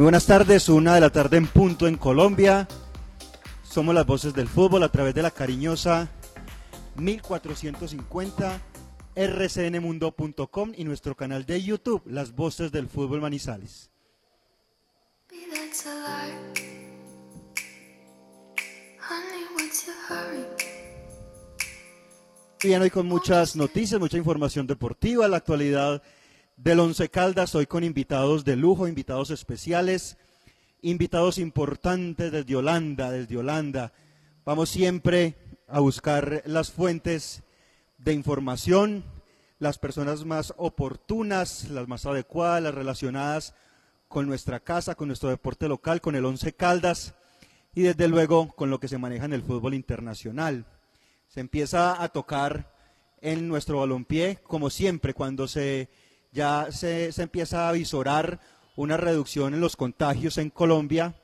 Muy buenas tardes, una de la tarde en punto en Colombia. Somos las voces del fútbol a través de la cariñosa 1450 rcnmundo.com y nuestro canal de YouTube, Las Voces del Fútbol Manizales. Bien, hoy con muchas noticias, mucha información deportiva, la actualidad del Once Caldas, hoy con invitados de lujo, invitados especiales, invitados importantes desde Holanda, desde Holanda. Vamos siempre a buscar las fuentes de información, las personas más oportunas, las más adecuadas, las relacionadas con nuestra casa, con nuestro deporte local, con el Once Caldas y desde luego con lo que se maneja en el fútbol internacional. Se empieza a tocar en nuestro balompié, como siempre, cuando se ya se, empieza a visorar una reducción en los contagios en Colombia,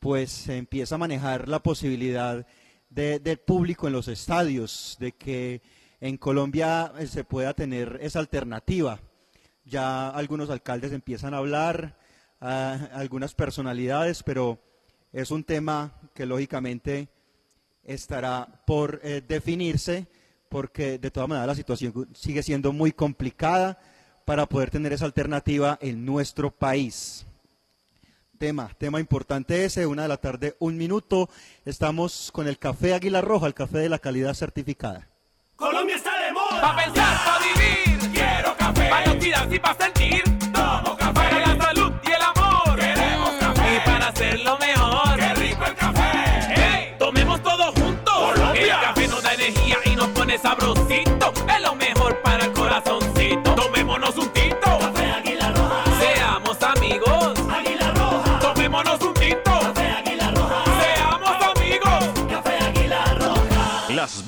pues se empieza a manejar la posibilidad de, del público en los estadios, de que en Colombia eh, se pueda tener esa alternativa. Ya algunos alcaldes empiezan a hablar, algunas personalidades, pero es un tema que lógicamente estará por eh, definirse, porque de todas maneras la situación sigue siendo muy complicada para poder tener esa alternativa en nuestro país. Tema, tema importante ese, una de la tarde, un minuto. Estamos con el café Águila Roja, el café de la calidad certificada. Colombia está de moda. Pa' pensar, pa' vivir. Quiero café. Pa' no tirar y pa' sentir.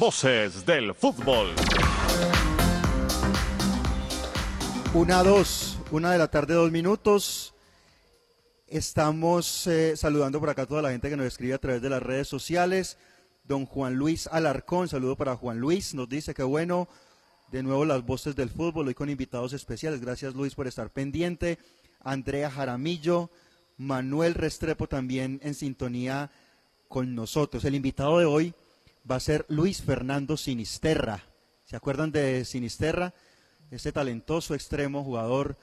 Voces del fútbol. Una, dos, una de la tarde, dos minutos. Estamos eh, saludando por acá a toda la gente que nos escribe a través de las redes sociales. Don Juan Luis Alarcón, saludo para Juan Luis, nos dice que bueno, de nuevo las voces del fútbol, hoy con invitados especiales. Gracias Luis por estar pendiente. Andrea Jaramillo, Manuel Restrepo también en sintonía con nosotros. El invitado de hoy va a ser Luis Fernando Sinisterra. ¿Se acuerdan de Sinisterra? Este talentoso extremo jugador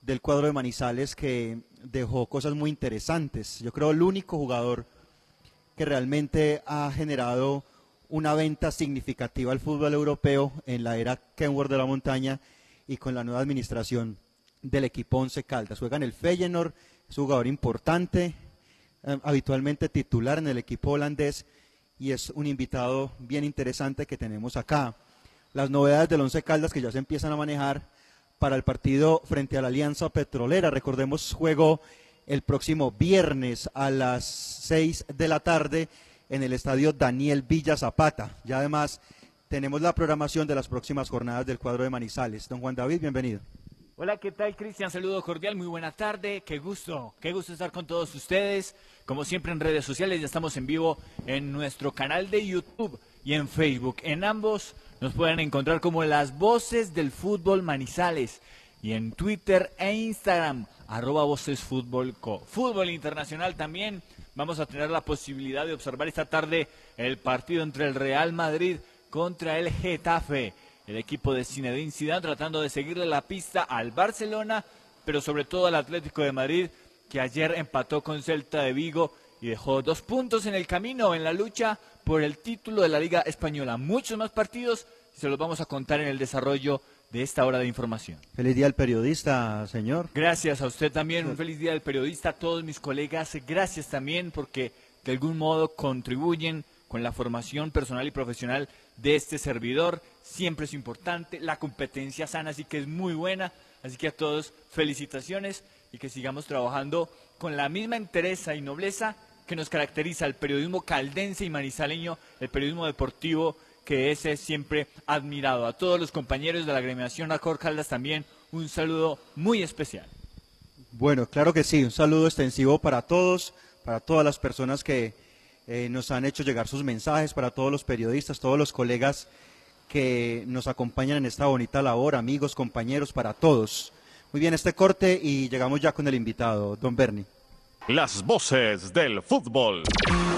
del cuadro de Manizales que dejó cosas muy interesantes. Yo creo el único jugador que realmente ha generado una venta significativa al fútbol europeo en la era Kenworth de la Montaña y con la nueva administración del equipo Once Caldas. Juega en el Feyenoord, es un jugador importante, eh, habitualmente titular en el equipo holandés y es un invitado bien interesante que tenemos acá. Las novedades del Once Caldas que ya se empiezan a manejar para el partido frente a la Alianza Petrolera. Recordemos, juego el próximo viernes a las 6 de la tarde en el estadio Daniel Villa Zapata. Ya además tenemos la programación de las próximas jornadas del cuadro de Manizales. Don Juan David, bienvenido. Hola, ¿qué tal, Cristian? Saludo cordial, muy buena tarde. Qué gusto, qué gusto estar con todos ustedes. Como siempre en redes sociales, ya estamos en vivo en nuestro canal de YouTube y en Facebook. En ambos nos pueden encontrar como las voces del fútbol Manizales. y en Twitter e Instagram, arroba Voces Fútbol Co. Fútbol Internacional también. Vamos a tener la posibilidad de observar esta tarde el partido entre el Real Madrid contra el Getafe. El equipo de Zinedine Zidane tratando de seguirle la pista al Barcelona, pero sobre todo al Atlético de Madrid, que ayer empató con Celta de Vigo y dejó dos puntos en el camino en la lucha por el título de la Liga Española. Muchos más partidos se los vamos a contar en el desarrollo de esta hora de información. Feliz día al periodista, señor. Gracias a usted también, un feliz día del periodista, a todos mis colegas, gracias también porque de algún modo contribuyen con la formación personal y profesional de este servidor. Siempre es importante, la competencia sana así que es muy buena, así que a todos felicitaciones y que sigamos trabajando con la misma entereza y nobleza que nos caracteriza el periodismo caldense y manizaleño, el periodismo deportivo que ese es siempre admirado. A todos los compañeros de la agremiación Acor Caldas también un saludo muy especial. Bueno, claro que sí, un saludo extensivo para todos, para todas las personas que eh, nos han hecho llegar sus mensajes, para todos los periodistas, todos los colegas que nos acompañan en esta bonita labor, amigos, compañeros, para todos. Muy bien, este corte y llegamos ya con el invitado, don Bernie. Las voces del fútbol.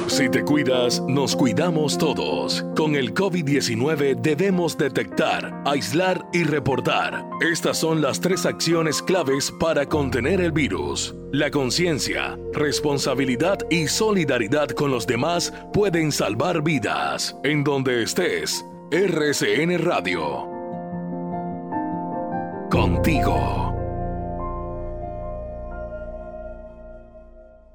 Si te cuidas, nos cuidamos todos. Con el COVID-19 debemos detectar, aislar y reportar. Estas son las tres acciones claves para contener el virus. La conciencia, responsabilidad y solidaridad con los demás pueden salvar vidas. En donde estés, RCN Radio. Contigo.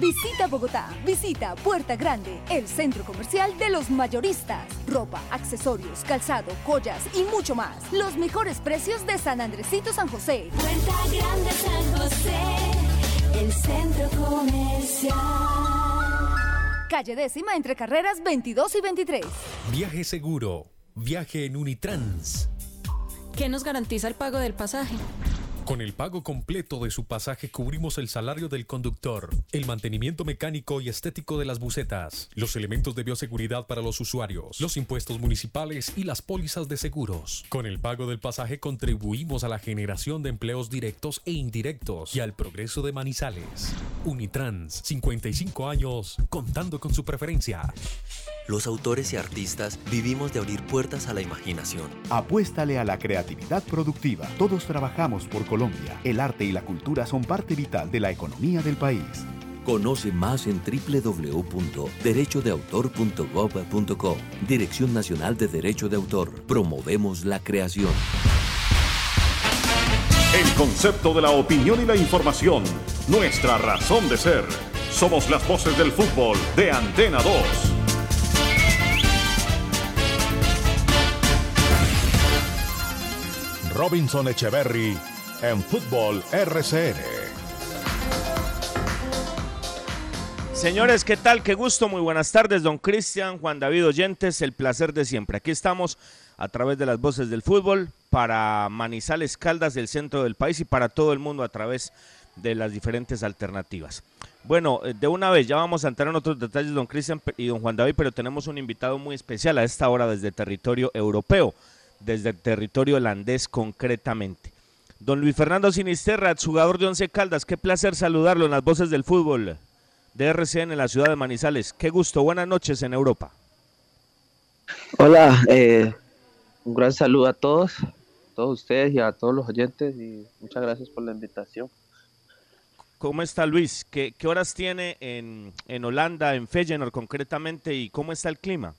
Visita Bogotá, visita Puerta Grande, el centro comercial de los mayoristas. Ropa, accesorios, calzado, joyas y mucho más. Los mejores precios de San Andresito San José. Puerta Grande San José, el centro comercial. Calle décima entre carreras 22 y 23. Viaje seguro. Viaje en Unitrans. ¿Qué nos garantiza el pago del pasaje? Con el pago completo de su pasaje cubrimos el salario del conductor, el mantenimiento mecánico y estético de las bucetas, los elementos de bioseguridad para los usuarios, los impuestos municipales y las pólizas de seguros. Con el pago del pasaje contribuimos a la generación de empleos directos e indirectos y al progreso de Manizales. Unitrans, 55 años, contando con su preferencia. Los autores y artistas vivimos de abrir puertas a la imaginación. Apuéstale a la creatividad productiva. Todos trabajamos por Colombia. El arte y la cultura son parte vital de la economía del país. Conoce más en www.derechodeautor.gov.co. Dirección Nacional de Derecho de Autor. Promovemos la creación. El concepto de la opinión y la información. Nuestra razón de ser. Somos las voces del fútbol de Antena 2. Robinson Echeverry en Fútbol RCN. Señores, ¿qué tal? Qué gusto, muy buenas tardes, don Cristian, Juan David Oyentes, el placer de siempre. Aquí estamos a través de las voces del fútbol para Manizales Caldas del centro del país y para todo el mundo a través de las diferentes alternativas. Bueno, eh, de una vez ya vamos a entrar en otros detalles, don Cristian y don Juan David, pero tenemos un invitado muy especial a esta hora desde territorio europeo, desde territorio holandés concretamente. Don Luis Fernando Sinisterra, jugador de Once Caldas, qué placer saludarlo en las voces del fútbol de RCN en la ciudad de Manizales. Qué gusto, buenas noches en Europa. Hola, eh, un gran saludo a todos, todos ustedes y a todos los oyentes y muchas gracias por la invitación. ¿Cómo está Luis? ¿Qué, qué horas tiene en, en, Holanda, en Feyenoord concretamente, y cómo está el clima?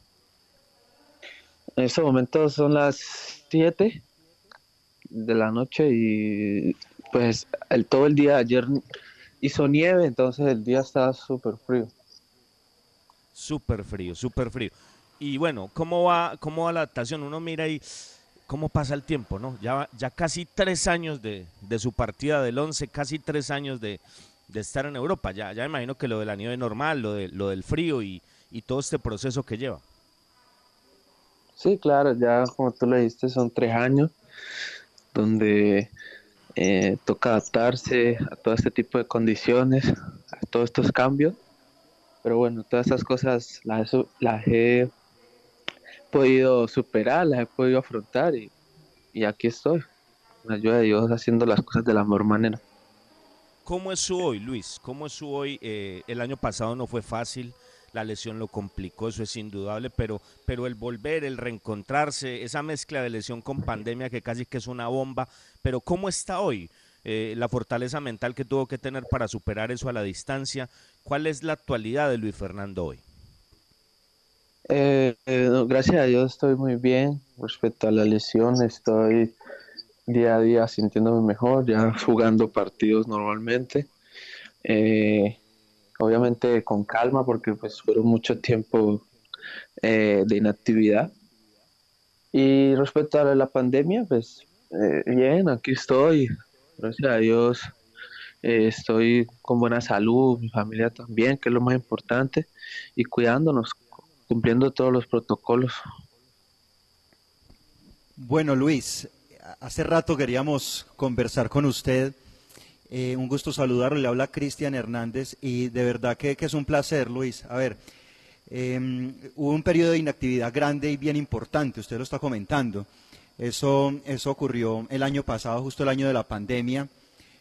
En este momento son las 7 de la noche y pues el, todo el día ayer hizo nieve, entonces el día estaba súper frío. Súper frío, súper frío. Y bueno, ¿cómo va, cómo va la adaptación? Uno mira ahí cómo pasa el tiempo, ¿no? Ya, ya casi tres años de, de su partida del 11, casi tres años de, de estar en Europa. Ya, ya me imagino que lo de la nieve normal, lo, de, lo del frío y, y todo este proceso que lleva. Sí, claro, ya como tú le dijiste, son tres años donde eh, toca adaptarse a todo este tipo de condiciones, a todos estos cambios. Pero bueno, todas estas cosas las, las he podido superar, las he podido afrontar y, y aquí estoy, con la ayuda de Dios, haciendo las cosas de la mejor manera. ¿Cómo es su hoy, Luis? ¿Cómo es su hoy? Eh, el año pasado no fue fácil, la lesión lo complicó, eso es indudable, pero, pero el volver, el reencontrarse, esa mezcla de lesión con pandemia que casi que es una bomba, pero ¿cómo está hoy? Eh, la fortaleza mental que tuvo que tener para superar eso a la distancia. ¿Cuál es la actualidad de Luis Fernando hoy? Eh, eh, no, gracias a Dios estoy muy bien respecto a la lesión, estoy día a día sintiéndome mejor, ya jugando partidos normalmente. Eh, obviamente con calma porque pues fueron mucho tiempo eh, de inactividad. Y respecto a la pandemia, pues eh, bien, aquí estoy, gracias a Dios eh, estoy con buena salud, mi familia también, que es lo más importante, y cuidándonos, cumpliendo todos los protocolos. Bueno, Luis, hace rato queríamos conversar con usted. Eh, un gusto saludarlo. Le habla Cristian Hernández y de verdad que, que es un placer, Luis. A ver, eh, hubo un periodo de inactividad grande y bien importante, usted lo está comentando. Eso, eso ocurrió el año pasado, justo el año de la pandemia,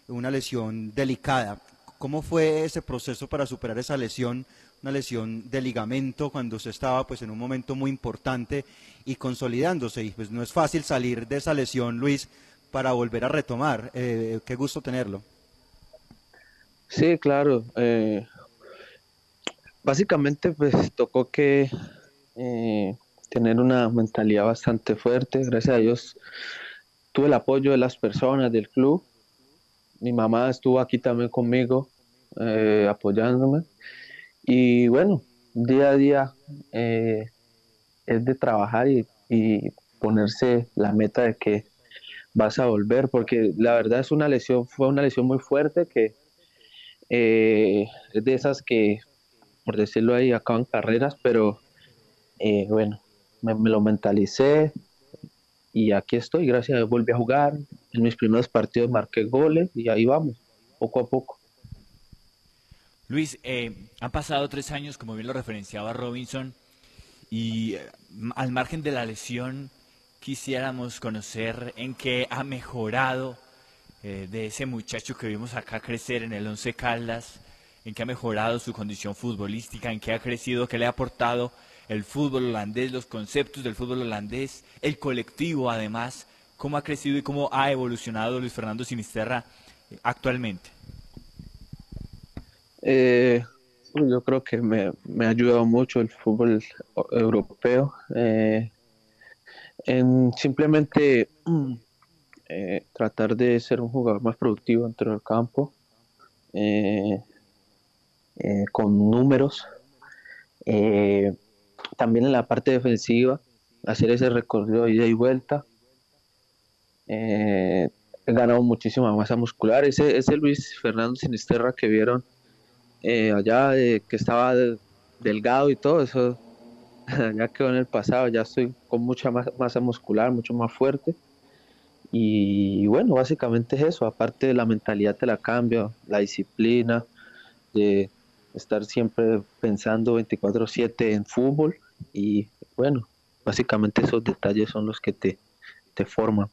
una lesión delicada. ¿Cómo fue ese proceso para superar esa lesión? Una lesión de ligamento cuando usted estaba pues en un momento muy importante y consolidándose. Y pues no es fácil salir de esa lesión, Luis, para volver a retomar. Eh, qué gusto tenerlo. Sí, claro. eh, básicamente, pues tocó que eh, tener una mentalidad bastante fuerte. Gracias a Dios tuve el apoyo de las personas del club. Mi mamá estuvo aquí también conmigo, eh, apoyándome. Y bueno, día a día eh, es de trabajar y, y ponerse la meta de que vas a volver, porque la verdad es una lesión, fue una lesión muy fuerte que eh, es de esas que, por decirlo ahí, acaban carreras, pero eh, bueno, me, lo mentalicé y aquí estoy, gracias a volví a jugar, en mis primeros partidos marqué goles y ahí vamos, poco a poco. Luis, eh, han pasado tres años, como bien lo referenciaba Robinson, y eh, al margen de la lesión, quisiéramos conocer en qué ha mejorado eh, de ese muchacho que vimos acá crecer en el Once Caldas, en qué ha mejorado su condición futbolística, en qué ha crecido, qué le ha aportado el fútbol holandés, los conceptos del fútbol holandés, el colectivo además, cómo ha crecido y cómo ha evolucionado Luis Fernando Sinisterra eh, actualmente. Eh, yo creo que me, me ha ayudado mucho el fútbol europeo en simplemente mm, eh, tratar de ser un jugador más productivo dentro del campo, eh, eh, con números. eh, también en la parte defensiva, hacer ese recorrido ida y vuelta. Eh, he ganado muchísima masa muscular. Ese, ese Luis Fernando Sinisterra que vieron allá, que estaba de- delgado y todo, eso ya quedó en el pasado. Ya estoy con mucha masa muscular, mucho más fuerte. Y bueno, básicamente es eso. Aparte de la mentalidad te la cambia, la disciplina, de estar siempre pensando 24/7 en fútbol. Y bueno, básicamente esos detalles son los que te, te forman.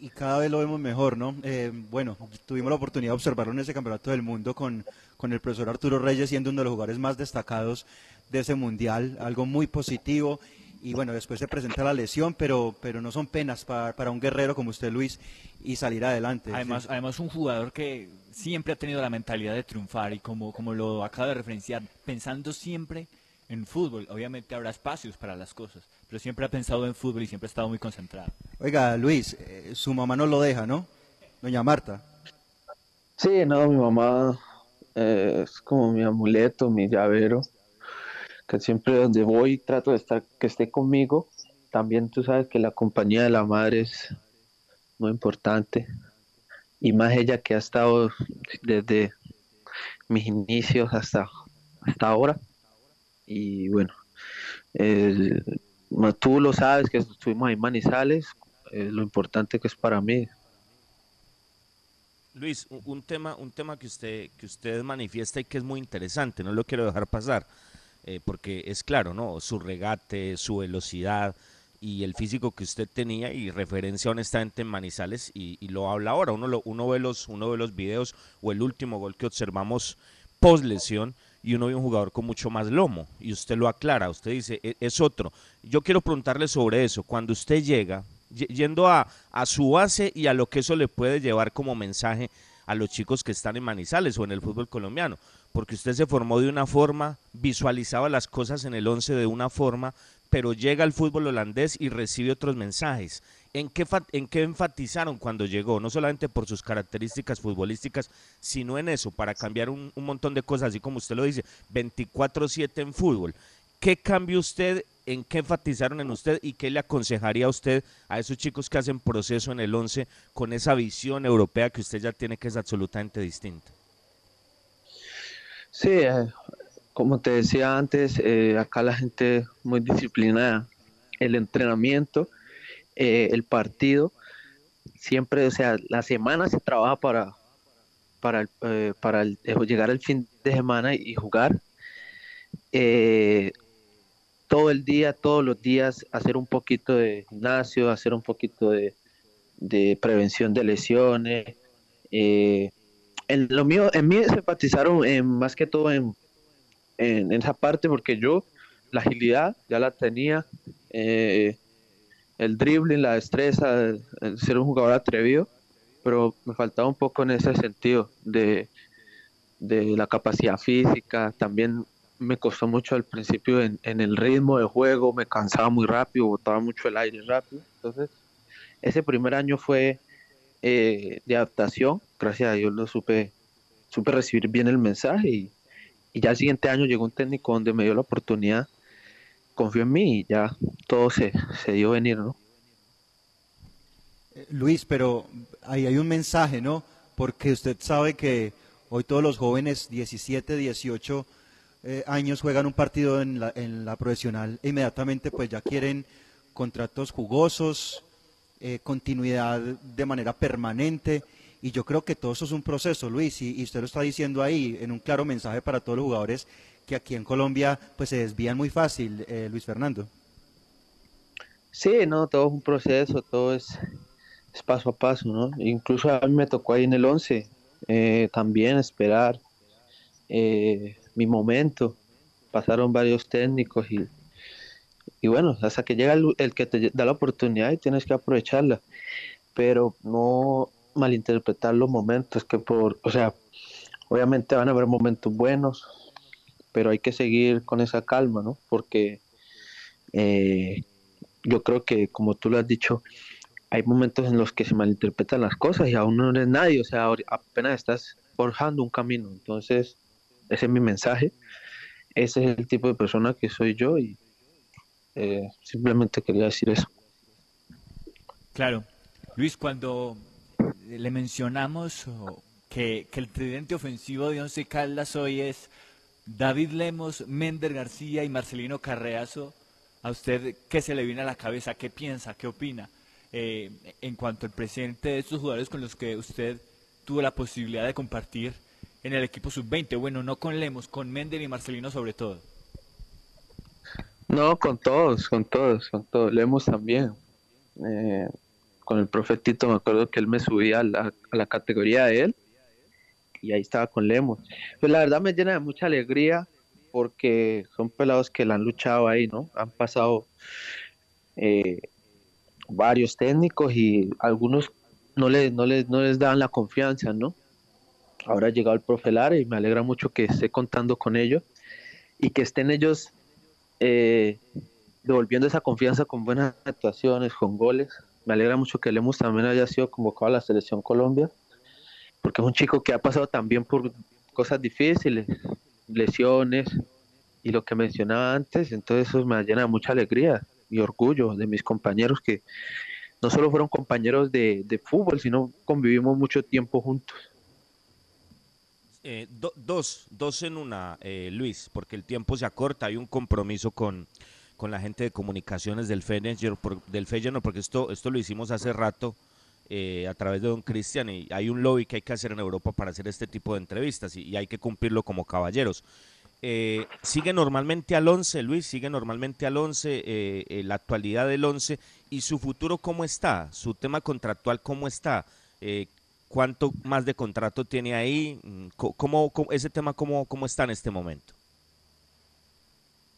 Y cada vez lo vemos mejor, ¿no? Eh, bueno, tuvimos la oportunidad de observarlo en ese campeonato del mundo con, con el profesor Arturo Reyes siendo uno de los jugadores más destacados de ese mundial, algo muy positivo. Y bueno, después se presenta la lesión, pero, pero no son penas para, para un guerrero como usted, Luis, y salir adelante. Además, Sí. además un jugador que siempre ha tenido la mentalidad de triunfar y como, como lo acaba de referenciar, pensando siempre en fútbol. Obviamente habrá espacios para las cosas, pero siempre ha pensado en fútbol y siempre ha estado muy concentrado. Oiga, Luis, eh, su mamá no lo deja, ¿no? Doña Marta. Sí, no, mi mamá eh, es como mi amuleto, mi llavero, que siempre donde voy trato de estar, que esté conmigo. También tú sabes que la compañía de la madre es muy importante. Y más ella que ha estado desde mis inicios hasta, hasta ahora. Y bueno, ma- tú lo sabes que estuvimos ahí Manizales, eh, lo importante que es para mí. Luis, un tema, un tema que usted, que usted manifiesta y que es muy interesante, no lo quiero dejar pasar, eh, porque es claro, ¿no? Su regate, su velocidad y el físico que usted tenía y referencia honestamente en Manizales y, lo habla ahora. Uno, lo, uno, ve los, uno ve los videos o el último gol que observamos post lesión y uno ve un jugador con mucho más lomo y usted lo aclara, usted dice, "E- es otro. Yo quiero preguntarle sobre eso. Cuando usted llega, yendo a, a su base y a lo que eso le puede llevar como mensaje a los chicos que están en Manizales o en el fútbol colombiano, porque usted se formó de una forma, visualizaba las cosas en el 11 de una forma, pero llega al fútbol holandés y recibe otros mensajes. ¿En qué, ¿En qué enfatizaron cuando llegó? No solamente por sus características futbolísticas, sino en eso, para cambiar un, un montón de cosas, así como usted lo dice, 24-7 en fútbol. ¿Qué cambió usted? ¿En qué enfatizaron en usted? ¿Y qué le aconsejaría a usted a esos chicos que hacen proceso en el 11 con esa visión europea que usted ya tiene que es absolutamente distinta? Sí, eh, como te decía antes, eh, acá la gente muy disciplinada. El entrenamiento, eh, el partido, siempre, o sea, la semana se trabaja para, para, para llegar al fin de semana y jugar. Eh, todo el día, todos los días, hacer un poquito de gimnasio, hacer un poquito de, de prevención de lesiones. eh, en lo mío, en mí se enfatizaron en, más que todo en, esa parte porque yo la agilidad ya la tenía, eh, el dribbling, la destreza, ser un jugador atrevido, pero me faltaba un poco en ese sentido de, de la capacidad física, también me costó mucho al principio en, en el ritmo de juego, me cansaba muy rápido, botaba mucho el aire rápido, entonces ese primer año fue eh, de adaptación, gracias a Dios lo supe, supe recibir bien el mensaje y, ya el siguiente año llegó un técnico donde me dio la oportunidad, confió en mí y ya todo se, se dio venir, ¿no? Eh, Luis, pero ahí hay un mensaje, ¿no? Porque usted sabe que hoy todos los jóvenes, 17, 18 eh, años, juegan un partido en la, en la profesional e inmediatamente pues ya quieren contratos jugosos, eh, continuidad de manera permanente. Y yo creo que todo eso es un proceso, Luis, y, usted lo está diciendo ahí en un claro mensaje para todos los jugadores que aquí en Colombia pues se desvían muy fácil, eh, Luis Fernando. Sí, no, todo es un proceso, todo es, es paso a paso, ¿no? Incluso a mí me tocó ahí en el 11 eh, también esperar eh, mi momento. Pasaron varios técnicos y, y bueno, hasta que llega el, el que te da la oportunidad y tienes que aprovecharla. Pero no malinterpretar los momentos, que por, o sea, obviamente van a haber momentos buenos, pero hay que seguir con esa calma, ¿no? Porque eh, yo creo que, como tú lo has dicho, hay momentos en los que se malinterpretan las cosas y aún no eres nadie, o sea, apenas estás forjando un camino. Entonces, ese es mi mensaje. Ese es el tipo de persona que soy yo y eh, simplemente quería decir eso. Claro. Luis, cuando le mencionamos que, que el tridente ofensivo de Once Caldas hoy es David Lemos, Mender García y Marcelino Carreazo, ¿a usted qué se le viene a la cabeza? ¿Qué piensa? ¿Qué opina? eh, en cuanto al presente de estos jugadores con los que usted tuvo la posibilidad de compartir en el equipo sub-20. Bueno, no con Lemos, con Mender y Marcelino sobre todo. No, con todos, con todos, con todos. Leemos también. Eh, con el profetito me acuerdo que él me subía a la, a la categoría de él y ahí estaba con Lemos. Pues la verdad me llena de mucha alegría porque son pelados que la han luchado ahí, ¿no? Han pasado eh, varios técnicos y algunos no les, no les, no les daban la confianza, ¿no? Ahora ha llegado el profe Lara y me alegra mucho que esté contando con ellos y que estén ellos eh, devolviendo esa confianza con buenas actuaciones, con goles. Me alegra mucho que Lemus también haya sido convocado a la selección Colombia, porque es un chico que ha pasado también por cosas difíciles, lesiones y lo que mencionaba antes, entonces eso me llena de mucha alegría y orgullo de mis compañeros que no solo fueron compañeros de, de fútbol, sino convivimos mucho tiempo juntos. Eh, do- dos, dos en una, eh, Luis, porque el tiempo se acorta, hay un compromiso con, con la gente de comunicaciones del Feyenoord, por- del Feyenoord, porque esto, esto lo hicimos hace rato eh, a través de Don Cristian y hay un lobby que hay que hacer en Europa para hacer este tipo de entrevistas y, hay que cumplirlo como caballeros. Eh, sigue normalmente al 11, Luis, sigue normalmente al 11, eh, eh, la actualidad del 11 y su futuro cómo está, su tema contractual cómo está, Eh, cuánto más de contrato tiene ahí, Mm, cómo- ese tema cómo, cómo está en este momento.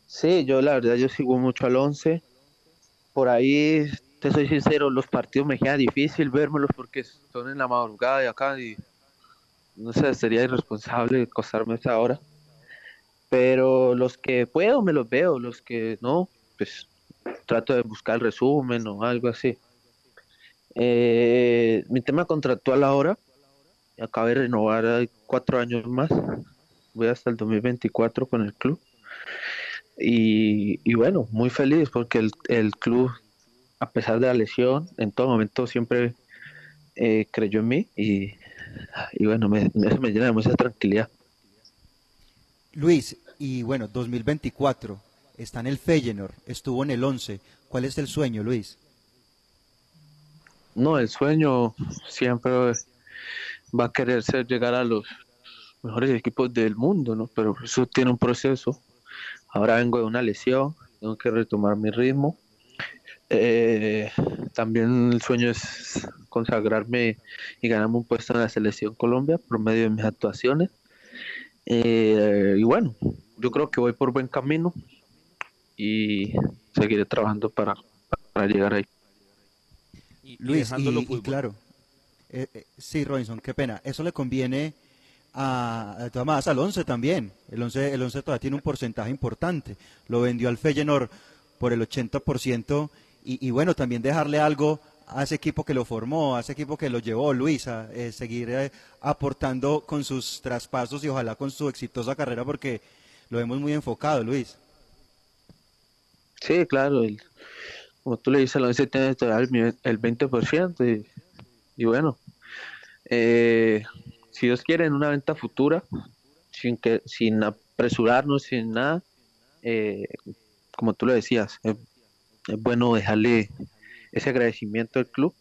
Sí, yo la verdad yo sigo mucho al 11. Por ahí, te soy sincero, los partidos me queda difícil vérmelos porque son en la madrugada de acá y no sé, sería irresponsable acostarme a esa hora. Pero los que puedo me los veo, los que no, pues trato de buscar el resumen o algo así. Eh, mi tema contractual ahora, acabé de renovar cuatro años más, voy hasta el 2024 con el club. Y, y bueno, muy feliz porque el, el club, a pesar de la lesión, en todo momento siempre eh, creyó en mí y, y bueno, me, me llena de mucha tranquilidad. Luis, y bueno, 2024, está en el Feyenoord, estuvo en el 11. ¿Cuál es el sueño, Luis? No, el sueño siempre va a querer ser llegar a los mejores equipos del mundo, ¿no? Pero eso tiene un proceso. Ahora vengo de una lesión, tengo que retomar mi ritmo. Eh, también el sueño es consagrarme y ganarme un puesto en la selección Colombia por medio de mis actuaciones. Eh, y bueno, yo creo que voy por buen camino y seguiré trabajando para, para llegar ahí. Luis, y, dejándolo y fútbol. claro, eh, eh, sí, Robinson, qué pena. Eso le conviene a, todas maneras, al 11 también. El 11, el 11 todavía tiene un porcentaje importante. Lo vendió al Feyenoord por el 80% y, y bueno, también dejarle algo a ese equipo que lo formó, a ese equipo que lo llevó, Luis, a eh, seguir eh, aportando con sus traspasos y ojalá con su exitosa carrera porque lo vemos muy enfocado, Luis. Sí, claro, el- como tú le dices, el 11 tiene mi- el 20% y, y bueno, eh, si Dios quiere, en una venta futura, sin, que, sin apresurarnos, sin nada, eh, como tú lo decías, es, es bueno dejarle ese agradecimiento al club.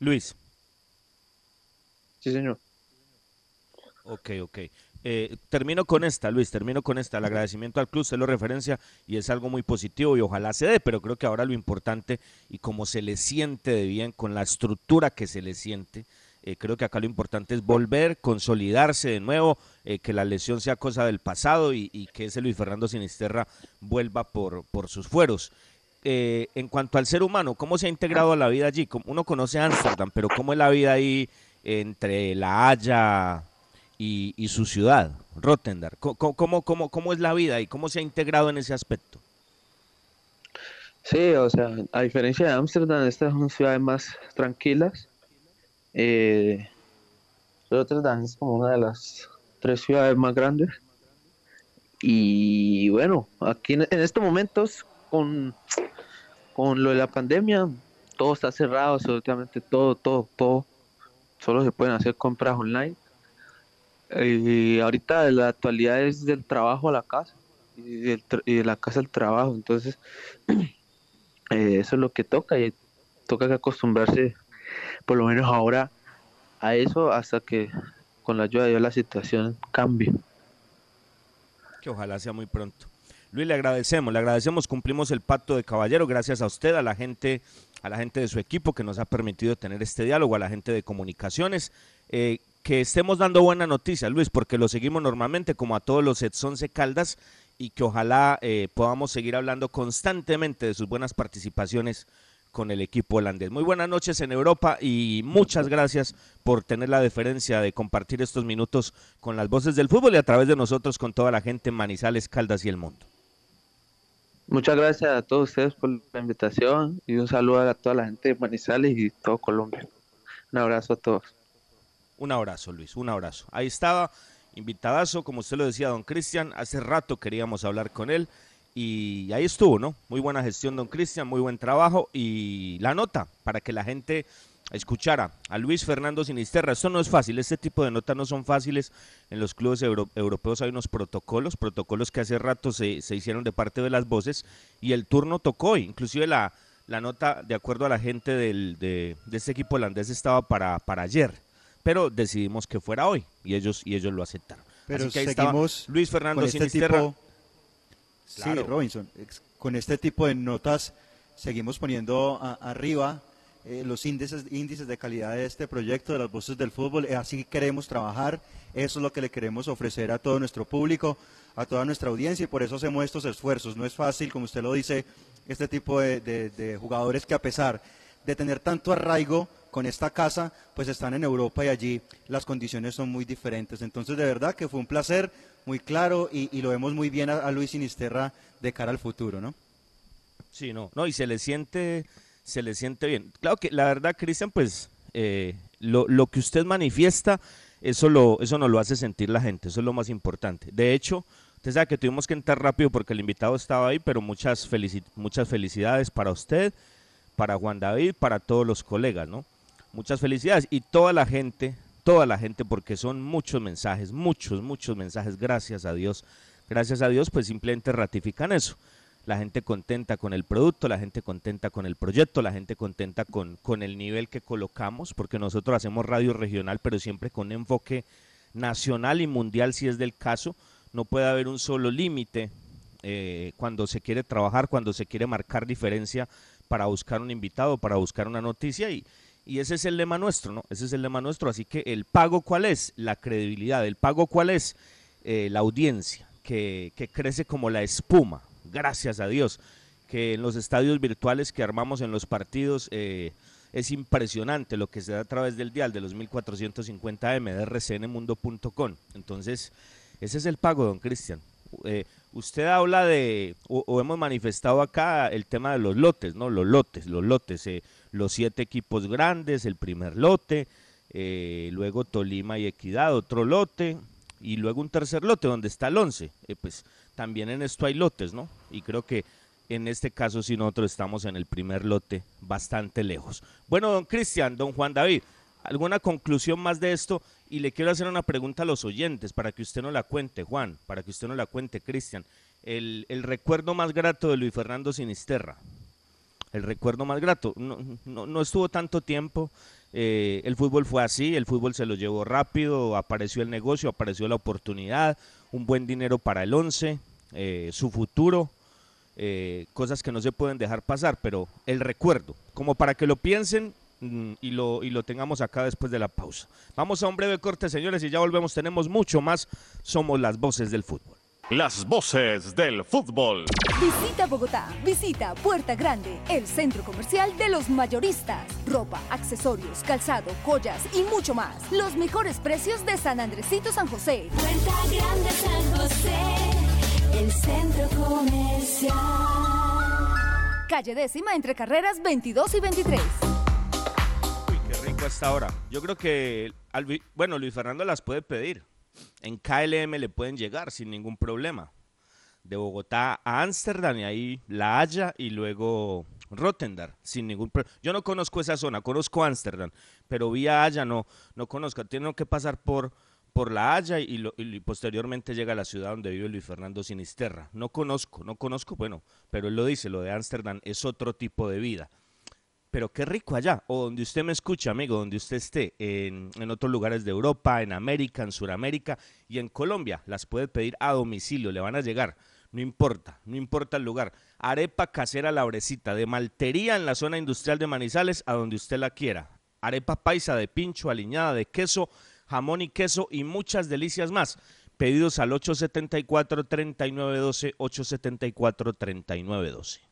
Luis. Sí, señor. Ok, ok. Eh, termino con esta, Luis, termino con esta. El agradecimiento al club, se lo referencia y es algo muy positivo y ojalá se dé, pero creo que ahora lo importante y como se le siente de bien, con la estructura que se le siente, eh, creo que acá lo importante es volver, consolidarse de nuevo, eh, que la lesión sea cosa del pasado y, que ese Luis Fernando Sinisterra vuelva por, por sus fueros. Eh, en cuanto al ser humano, ¿cómo se ha integrado a la vida allí? Uno conoce Ámsterdam, pero ¿cómo es la vida ahí entre La Haya y, y su ciudad, Rotterdam? ¿Cómo, cómo, cómo, cómo es la vida y cómo se ha integrado en ese aspecto? Sí, o sea, a diferencia de Ámsterdam, estas son ciudades más tranquilas. Eh, Rotterdam es como una de las tres ciudades más grandes. Y bueno, aquí en, en estos momentos, con, con lo de la pandemia, todo está cerrado, absolutamente todo, todo, todo. Solo se pueden hacer compras online. Y ahorita la actualidad es del trabajo a la casa y de la casa al trabajo. Entonces, eh, eso es lo que toca y toca que acostumbrarse, por lo menos ahora, a eso hasta que con la ayuda de Dios la situación cambie. Que ojalá sea muy pronto. Luis, le agradecemos, le agradecemos, cumplimos el pacto de caballero, gracias a usted, a la gente, a la gente de su equipo que nos ha permitido tener este diálogo, a la gente de comunicaciones, eh, que estemos dando buena noticia, Luis, porque lo seguimos normalmente como a todos los ex once Caldas y que ojalá eh, podamos seguir hablando constantemente de sus buenas participaciones con el equipo holandés. Muy buenas noches en Europa y muchas gracias por tener la deferencia de compartir estos minutos con las voces del fútbol y a través de nosotros con toda la gente en Manizales, Caldas y el mundo. Muchas gracias a todos ustedes por la invitación y un saludo a toda la gente de Manizales y todo Colombia. Un abrazo a todos. Un abrazo, Luis, un abrazo. Ahí estaba, invitadazo, como usted lo decía, don Cristian. Hace rato queríamos hablar con él y ahí estuvo, ¿no? Muy buena gestión, don Cristian, muy buen trabajo y la nota para que la gente escuchara a Luis Fernando Sinisterra. Esto no es fácil, este tipo de notas no son fáciles. En los clubes euro- europeos hay unos protocolos, protocolos que hace rato se, se hicieron de parte de las voces y el turno tocó. Inclusive la, la nota, de acuerdo a la gente del, de, de este equipo holandés, estaba para, para ayer, pero decidimos que fuera hoy y ellos, y ellos lo aceptaron. Pero Así que ahí estaba seguimos Luis Fernando con este Sinisterra. tipo- Claro. Sí, Robinson, con este tipo de notas seguimos poniendo a- arriba eh, los índices, índices de calidad de este proyecto de las voces del fútbol. Eh, así queremos trabajar, eso es lo que le queremos ofrecer a todo nuestro público, a toda nuestra audiencia y por eso hacemos estos esfuerzos. No es fácil, como usted lo dice, este tipo de, de- de jugadores que a pesar de tener tanto arraigo con esta casa, pues están en Europa y allí las condiciones son muy diferentes. Entonces, de verdad que fue un placer, muy claro, y, lo vemos muy bien a, a Luis Sinisterra de cara al futuro, ¿no? Sí, no, no, y se le siente, se le siente bien. Claro que la verdad, Cristian, pues eh, lo, lo que usted manifiesta, eso lo, eso nos lo hace sentir la gente, eso es lo más importante. De hecho, usted sabe que tuvimos que entrar rápido porque el invitado estaba ahí, pero muchas, felici- muchas felicidades para usted, para Juan David, para todos los colegas, ¿no? Muchas felicidades. Y toda la gente, toda la gente, porque son muchos mensajes, muchos, muchos mensajes, gracias a Dios, gracias a Dios, pues simplemente ratifican eso. La gente contenta con el producto, la gente contenta con el proyecto, la gente contenta con, con el nivel que colocamos, porque nosotros hacemos radio regional, pero siempre con enfoque nacional y mundial si es del caso. No puede haber un solo límite eh, cuando se quiere trabajar, cuando se quiere marcar diferencia para buscar un invitado, para buscar una noticia y, y ese es el lema nuestro, ¿no? Ese es el lema nuestro. Así que el pago cuál es? La credibilidad. El pago cuál es? Eh, la audiencia, que, que crece como la espuma. Gracias a Dios. Que en los estadios virtuales que armamos en los partidos eh, es impresionante lo que se da a través del dial de los 1450M de rcnmundo.com. Entonces, ese es el pago, don Cristian. Eh, usted habla de, o, o hemos manifestado acá el tema de los lotes, ¿no? Los lotes, los lotes, eh, los siete equipos grandes, el primer lote, eh, luego Tolima y Equidad, otro lote, y luego un tercer lote donde está el 11. Eh, pues también en esto hay lotes, ¿no? Y creo que en este caso sí nosotros estamos en el primer lote bastante lejos. Bueno, don Cristian, don Juan David, ¿alguna conclusión más de esto? Y le quiero hacer una pregunta a los oyentes para que usted no la cuente, Juan, para que usted no la cuente, Cristian. El, el recuerdo más grato de Luis Fernando Sinisterra. El recuerdo más grato. No, no, no estuvo tanto tiempo. eh, el fútbol fue así, el fútbol se lo llevó rápido, apareció el negocio, apareció la oportunidad, un buen dinero para el 11, eh, su futuro, eh, cosas que no se pueden dejar pasar, pero el recuerdo, como para que lo piensen mm, y lo, y lo tengamos acá después de la pausa. Vamos a un breve corte, señores, y ya volvemos. Tenemos mucho más. Somos las voces del fútbol. Las voces del fútbol. Visita Bogotá, visita Puerta Grande, el centro comercial de los mayoristas. Ropa, accesorios, calzado, joyas y mucho más. Los mejores precios de San Andresito San José. Puerta Grande San José, el centro comercial. Calle décima entre carreras 22 y 23. Uy, qué rico hasta ahora. Yo creo que, bueno, Luis Fernando las puede pedir. En KLM le pueden llegar sin ningún problema. De Bogotá a Ámsterdam y ahí La Haya y luego Rotterdam sin ningún problema. Yo no conozco esa zona, conozco Ámsterdam, pero vía Haya no, no conozco. Tienen que pasar por, por La Haya y, lo- y posteriormente llega a la ciudad donde vive Luis Fernando Sinisterra. No conozco, no conozco, bueno, pero él lo dice, lo de Ámsterdam es otro tipo de vida pero qué rico allá, o donde usted me escucha, amigo, donde usted esté, en, otros lugares de Europa, en América, en Sudamérica y en Colombia, las puede pedir a domicilio, le van a llegar, no importa, no importa el lugar. Arepa casera labrecita, de maltería en la zona industrial de Manizales, a donde usted la quiera. Arepa paisa de pincho, aliñada de queso, jamón y queso y muchas delicias más. Pedidos al 874-3912, 874-3912.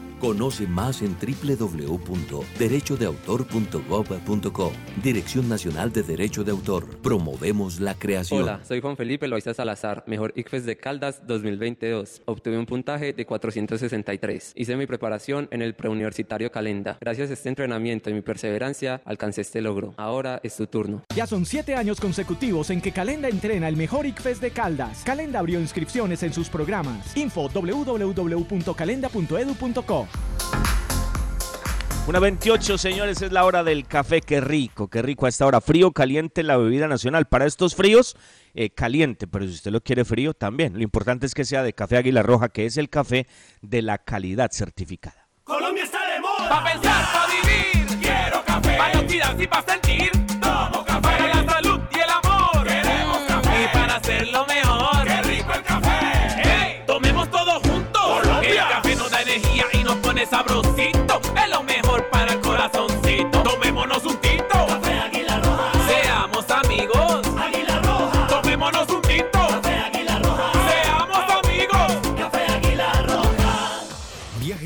Conoce más en www.derechodeautor.gov.co. Dirección Nacional de Derecho de Autor. Promovemos la creación. Hola, soy Juan Felipe Loaiza Salazar, mejor ICFES de Caldas 2022. Obtuve un puntaje de 463. Hice mi preparación en el preuniversitario Calenda. Gracias a este entrenamiento y mi perseverancia, alcancé este logro. Ahora es tu turno. Ya son siete años consecutivos en que Calenda entrena el mejor ICFES de Caldas. Calenda abrió inscripciones en sus programas. Info www.calenda.edu.co. Una 28, señores, es la hora del café. Qué rico, qué rico a esta hora. Frío, caliente, la bebida nacional. Para estos fríos, eh, caliente, pero si usted lo quiere frío, también. Lo importante es que sea de café Águila Roja, que es el café de la calidad certificada. Colombia está de moda. Pa' pensar, pa' vivir. Quiero café. Pa' no tirarse y.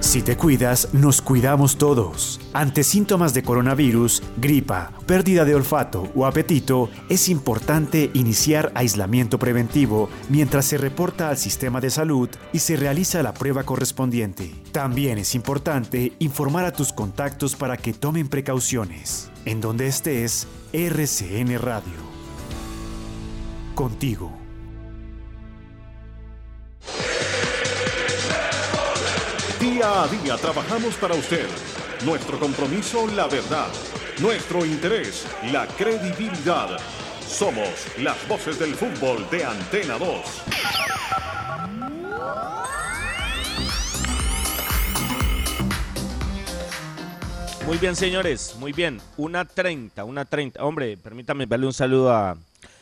Si te cuidas, nos cuidamos todos. Ante síntomas de coronavirus, gripa, pérdida de olfato o apetito, es importante iniciar aislamiento preventivo mientras se reporta al sistema de salud y se realiza la prueba correspondiente. También es importante informar a tus contactos para que tomen precauciones. En donde estés, RCN Radio. Contigo. Día a día trabajamos para usted. Nuestro compromiso, la verdad. Nuestro interés, la credibilidad. Somos las voces del fútbol de Antena 2. Muy bien, señores, muy bien. Una 30, una 30. Hombre, permítame darle un saludo a,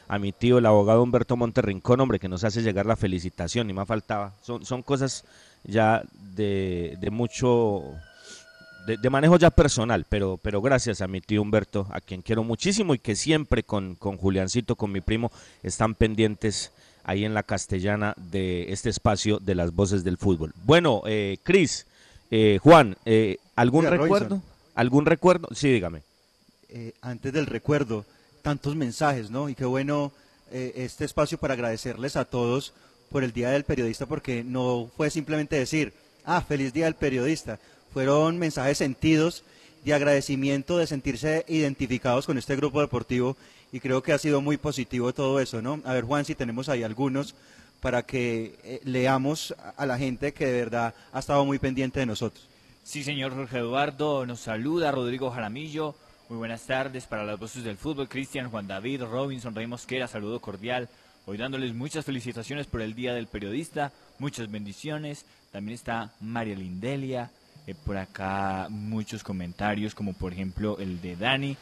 a mi tío, el abogado Humberto Monterrincón, hombre, que nos hace llegar la felicitación, ni más faltaba. Son, son cosas ya de, de mucho, de, de manejo ya personal, pero, pero gracias a mi tío Humberto, a quien quiero muchísimo y que siempre con, con Juliancito, con mi primo, están pendientes ahí en la castellana de este espacio de las voces del fútbol. Bueno, eh, Cris, eh, Juan, eh, ¿algún recuerdo? Robinson. ¿Algún recuerdo? Sí, dígame. eh, antes del recuerdo, tantos mensajes, ¿no? Y qué bueno eh, este espacio para agradecerles a todos por el Día del Periodista, porque no fue simplemente decir, ah, feliz Día del Periodista. Fueron mensajes sentidos de agradecimiento, de sentirse identificados con este grupo deportivo y creo que ha sido muy positivo todo eso, ¿no? A ver, Juan, si tenemos ahí algunos para que eh, leamos a- la gente que de verdad ha estado muy pendiente de nosotros. Sí, señor Jorge Eduardo, nos saluda Rodrigo Jaramillo. Muy buenas tardes para las voces del fútbol. Cristian, Juan David, Robinson, Rey Mosquera, saludo cordial. Hoy dándoles muchas felicitaciones por el Día del Periodista, muchas bendiciones. También está María Lindelia, eh, por acá muchos comentarios, como por ejemplo el de Dani.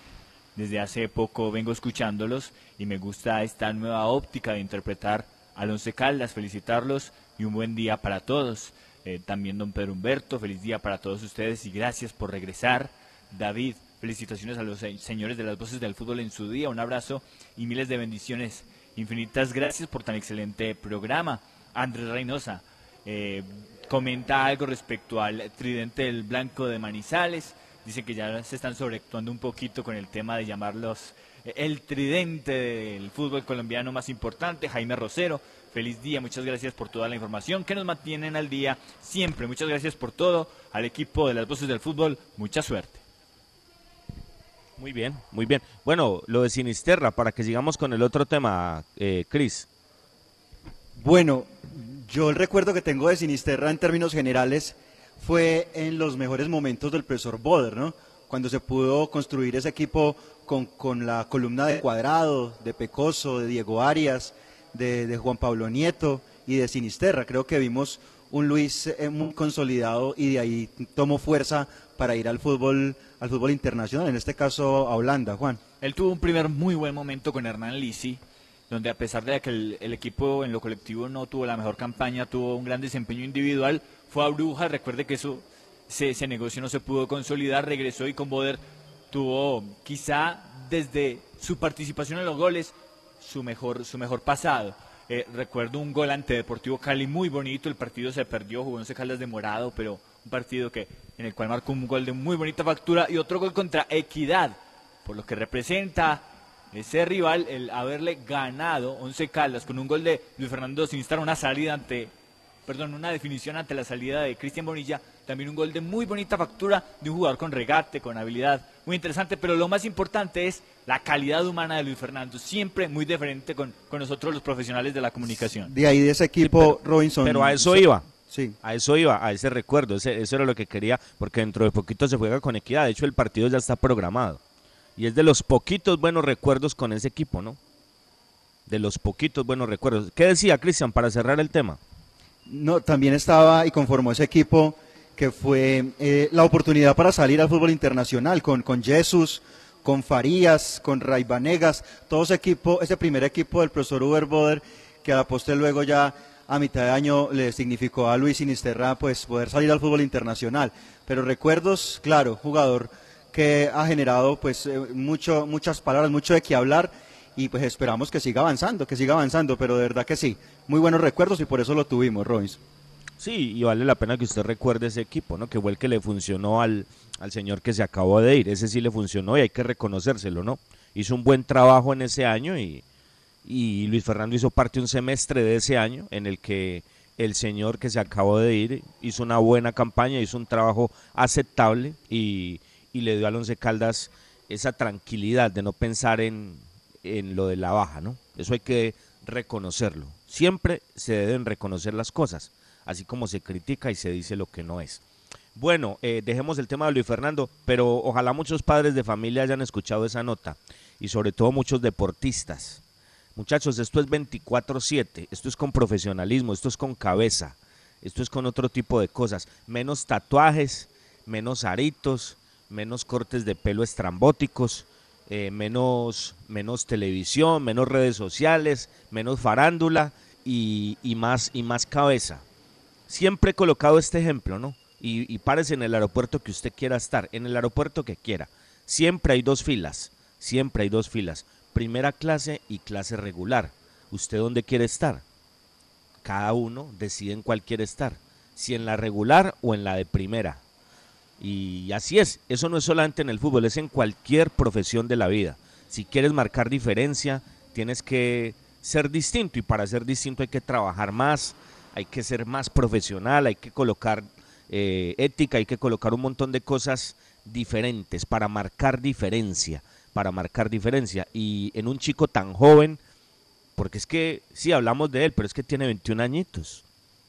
Desde hace poco vengo escuchándolos y me gusta esta nueva óptica de interpretar al Once Caldas, felicitarlos y un buen día para todos. Eh, también don Pedro Humberto, feliz día para todos ustedes y gracias por regresar. David, felicitaciones a los se- señores de las voces del fútbol en su día, un abrazo y miles de bendiciones. Infinitas gracias por tan excelente programa. Andrés Reynosa eh, comenta algo respecto al tridente del blanco de Manizales. Dice que ya se están sobreactuando un poquito con el tema de llamarlos eh, el tridente del fútbol colombiano más importante. Jaime Rosero, feliz día, muchas gracias por toda la información que nos mantienen al día siempre. Muchas gracias por todo. Al equipo de las voces del fútbol, mucha suerte. Muy bien, muy bien. Bueno, lo de Sinisterra, para que sigamos con el otro tema, eh, Cris. Bueno, yo el recuerdo que tengo de Sinisterra en términos generales fue en los mejores momentos del profesor Boder, ¿no? cuando se pudo construir ese equipo con, con la columna de Cuadrado, de Pecoso, de Diego Arias, de, de Juan Pablo Nieto y de Sinisterra. Creo que vimos un Luis eh, muy consolidado y de ahí tomó fuerza para ir al fútbol, al fútbol internacional, en este caso a Holanda, Juan. Él tuvo un primer muy buen momento con Hernán Lisi, donde a pesar de que el, equipo en lo colectivo no tuvo la mejor campaña, tuvo un gran desempeño individual, fue a Brujas, recuerde que eso, ese, ese negocio no se pudo consolidar, regresó y con Boder tuvo quizá desde su participación en los goles su mejor, su mejor pasado. Eh, recuerdo un gol ante Deportivo Cali muy bonito, el partido se perdió, jugó en Caldas de Morado, pero un partido que en el cual marcó un gol de muy bonita factura y otro gol contra Equidad, por lo que representa ese rival el haberle ganado 11 Caldas con un gol de Luis Fernando Sinistar, una salida ante, perdón, una definición ante la salida de Cristian Bonilla, también un gol de muy bonita factura de un jugador con regate, con habilidad, muy interesante, pero lo más importante es la calidad humana de Luis Fernando, siempre muy diferente con, con nosotros los profesionales de la comunicación. De ahí de ese equipo, Robinson. Pero a eso iba. Sí. A eso iba, a ese recuerdo, ese- eso era lo que quería, porque dentro de poquito se juega con equidad. De hecho, el partido ya está programado. Y es de los poquitos buenos recuerdos con ese equipo, ¿no? De los poquitos buenos recuerdos. ¿Qué decía Cristian para cerrar el tema? No, también estaba y conformó ese equipo que fue eh, la oportunidad para salir al fútbol internacional con, con Jesús, con Farías, con Ray Vanegas, todo ese equipo, ese primer equipo del profesor Uber Boder, que a la postre luego ya a mitad de año le significó a Luis Sinisterra pues poder salir al fútbol internacional. Pero recuerdos, claro, jugador que ha generado pues eh, mucho, muchas palabras, mucho de qué hablar y pues esperamos que siga avanzando, que siga avanzando, pero de verdad que sí, muy buenos recuerdos y por eso lo tuvimos, Robinson. Sí, y vale la pena que usted recuerde ese equipo, ¿no? Que fue el que le funcionó al, al señor que se acabó de ir. Ese sí le funcionó y hay que reconocérselo, ¿no? Hizo un buen trabajo en ese año y, y Luis Fernando hizo parte un semestre de ese año en el que el señor que se acabó de ir hizo una buena campaña, hizo un trabajo aceptable y, y le dio al Once Caldas esa tranquilidad de no pensar en, en lo de la baja, ¿no? Eso hay que reconocerlo. Siempre se deben reconocer las cosas, así como se critica y se dice lo que no es. Bueno, eh, dejemos el tema de Luis Fernando, pero ojalá muchos padres de familia hayan escuchado esa nota y sobre todo muchos deportistas. Muchachos, esto es 24/7, esto es con profesionalismo, esto es con cabeza, esto es con otro tipo de cosas, menos tatuajes, menos aritos, menos cortes de pelo estrambóticos, eh, menos, menos televisión, menos redes sociales, menos farándula y, y más, y más cabeza. Siempre he colocado este ejemplo, ¿no? Y, y párese en el aeropuerto que usted quiera estar, en el aeropuerto que quiera. Siempre hay dos filas, siempre hay dos filas, primera clase y clase regular. ¿Usted dónde quiere estar? Cada uno decide en cuál quiere estar, si en la regular o en la de primera. Y así es, eso no es solamente en el fútbol, es en cualquier profesión de la vida. Si quieres marcar diferencia, tienes que ser distinto y para ser distinto hay que trabajar más, hay que ser más profesional, hay que colocar eh, ética, hay que colocar un montón de cosas diferentes para marcar diferencia, para marcar diferencia. Y en un chico tan joven, porque es que sí hablamos de él, pero es que tiene 21 añitos.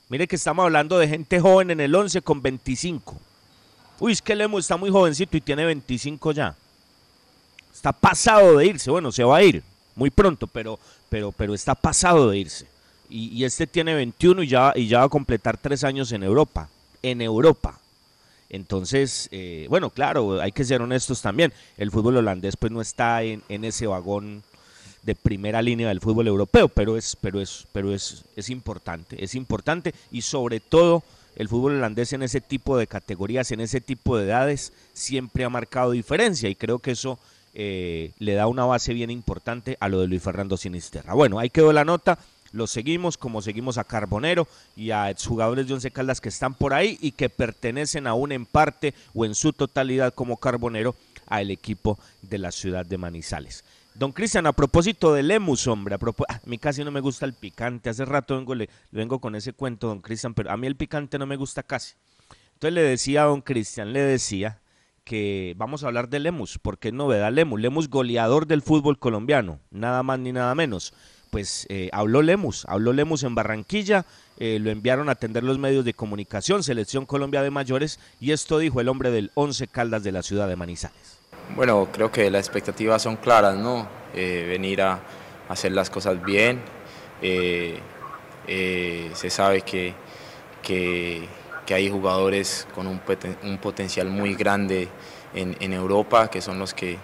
Mire que estamos hablando de gente joven en el 11 con 25. Uy, es que Lemo está muy jovencito y tiene 25 ya. Está pasado de irse. Bueno, se va a ir muy pronto, pero, pero, pero está pasado de irse. Y, y este tiene 21 y ya, y ya va a completar tres años en Europa. En Europa. Entonces, eh, bueno, claro, hay que ser honestos también. El fútbol holandés pues no está en, ese vagón de primera línea del fútbol europeo, pero es, pero es, pero es, es importante, es importante y sobre todo el fútbol holandés en ese tipo de categorías, en ese tipo de edades, siempre ha marcado diferencia y creo que eso eh, le da una base bien importante a lo de Luis Fernando Sinisterra. Bueno, ahí quedó la nota, lo seguimos como seguimos a Carbonero y a exjugadores de Once Caldas que están por ahí y que pertenecen aún en parte o en su totalidad como Carbonero al equipo de la ciudad de Manizales. Don Cristian, a propósito del Lemus, hombre, a, propo- a mí casi no me gusta el picante. Hace rato vengo, le, vengo con ese cuento, don Cristian, pero a mí el picante no me gusta casi. Entonces le decía a don Cristian, le decía que vamos a hablar de Lemus, porque es novedad Lemus. Lemus goleador del fútbol colombiano, nada más ni nada menos. Pues eh, habló Lemus, habló Lemus en Barranquilla, eh, lo enviaron a atender los medios de comunicación, Selección Colombia de Mayores, y esto dijo el hombre del 11 Caldas de la ciudad de Manizales. Bueno, creo que las expectativas son claras, ¿no? Eh, venir a hacer las cosas bien. se sabe que, que- hay jugadores con un, un potencial muy grande en, Europa, que son los que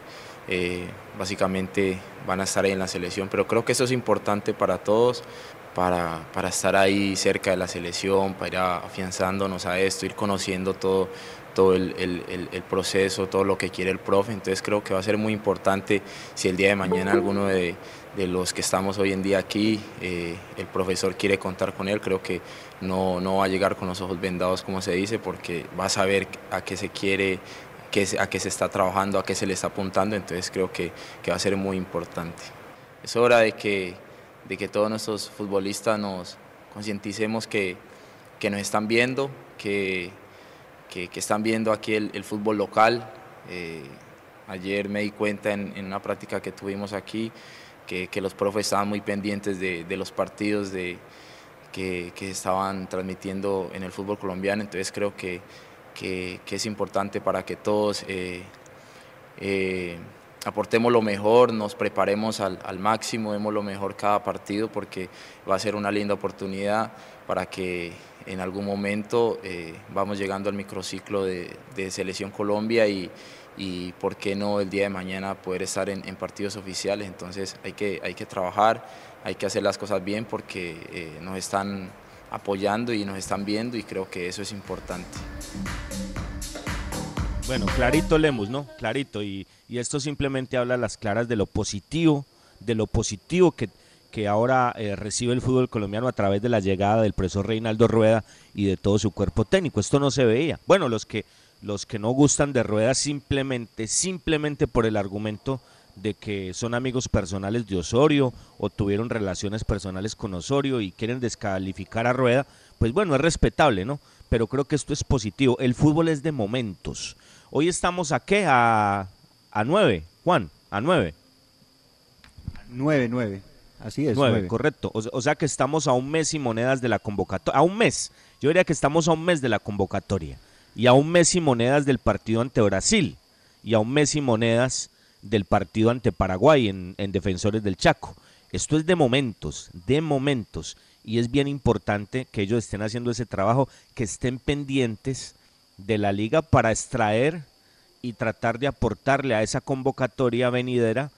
básicamente van a estar ahí en la selección. Pero creo que eso es importante para todos, para, para estar ahí cerca de la selección, para ir afianzándonos a esto, ir conociendo todo, todo el, el- proceso, todo lo que quiere el profe. Entonces creo que va a ser muy importante si el día de mañana alguno de, de los que estamos hoy en día aquí, eh, el profesor quiere contar con él, creo que no, no va a llegar con los ojos vendados, como se dice, porque va a saber a qué se quiere, a qué se está trabajando, a qué se le está apuntando. Entonces creo que, que va a ser muy importante. Es hora de que, de que todos nuestros futbolistas nos concienticemos que, que nos están viendo, que, que, están viendo aquí el, el fútbol local. Eh, ayer me di cuenta en, en una práctica que tuvimos aquí que, que los profes estaban muy pendientes de, de los partidos de, que, que estaban transmitiendo en el fútbol colombiano, entonces creo que, que, es importante para que todos eh, eh, aportemos lo mejor, nos preparemos al, máximo, demos lo mejor cada partido porque va a ser una linda oportunidad para que en algún momento eh, vamos llegando al microciclo de, Selección Colombia y, y por qué no el día de mañana poder estar en, partidos oficiales. Entonces hay que, hay que trabajar, hay que hacer las cosas bien porque nos están apoyando y nos están viendo y creo que eso es importante. Bueno, clarito Lemus, ¿no? Clarito. Y, esto simplemente habla a las claras de lo positivo, de lo positivo que, que ahora eh, recibe el fútbol colombiano a través de la llegada del profesor Reinaldo Rueda y de todo su cuerpo técnico. Esto no se veía. Bueno, los que, los que no gustan de Rueda simplemente, simplemente por el argumento de que son amigos personales de Osorio o tuvieron relaciones personales con Osorio y quieren descalificar a Rueda, pues bueno, es respetable, ¿no? Pero creo que esto es positivo. El fútbol es de momentos. Hoy estamos a qué? A, a nueve, Juan, a nueve. Nueve, nueve. Así es. Nueve, nueve. correcto. O, o sea que estamos a un mes y monedas de la convocatoria. A un mes. Yo diría que estamos a un mes de la convocatoria. Y a un mes y monedas del partido ante Brasil. Y a un mes y monedas del partido ante Paraguay en, en Defensores del Chaco. Esto es de momentos, de momentos. Y es bien importante que ellos estén haciendo ese trabajo, que estén pendientes de la liga para extraer y tratar de aportarle a esa convocatoria venidera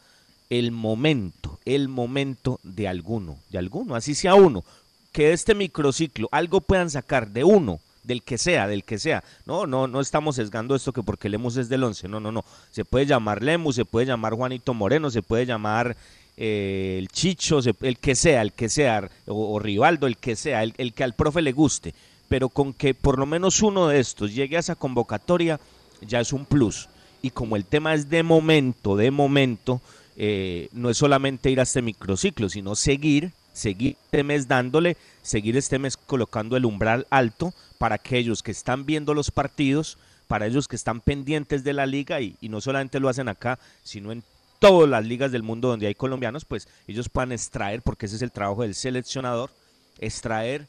el momento, el momento de alguno, de alguno, así sea uno, que de este microciclo algo puedan sacar de uno, del que sea, del que sea. No, no, no estamos sesgando esto que porque Lemus es del 11, no, no, no. Se puede llamar Lemus, se puede llamar Juanito Moreno, se puede llamar eh, el Chicho, el que sea, el que sea, o, o Rivaldo, el que sea, el, el que al profe le guste. Pero con que por lo menos uno de estos llegue a esa convocatoria, ya es un plus. Y como el tema es de momento, de momento, eh, no es solamente ir a este microciclo, sino seguir, seguir este mes dándole, seguir este mes colocando el umbral alto para aquellos que están viendo los partidos, para ellos que están pendientes de la liga y, y no solamente lo hacen acá, sino en todas las ligas del mundo donde hay colombianos, pues ellos puedan extraer, porque ese es el trabajo del seleccionador, extraer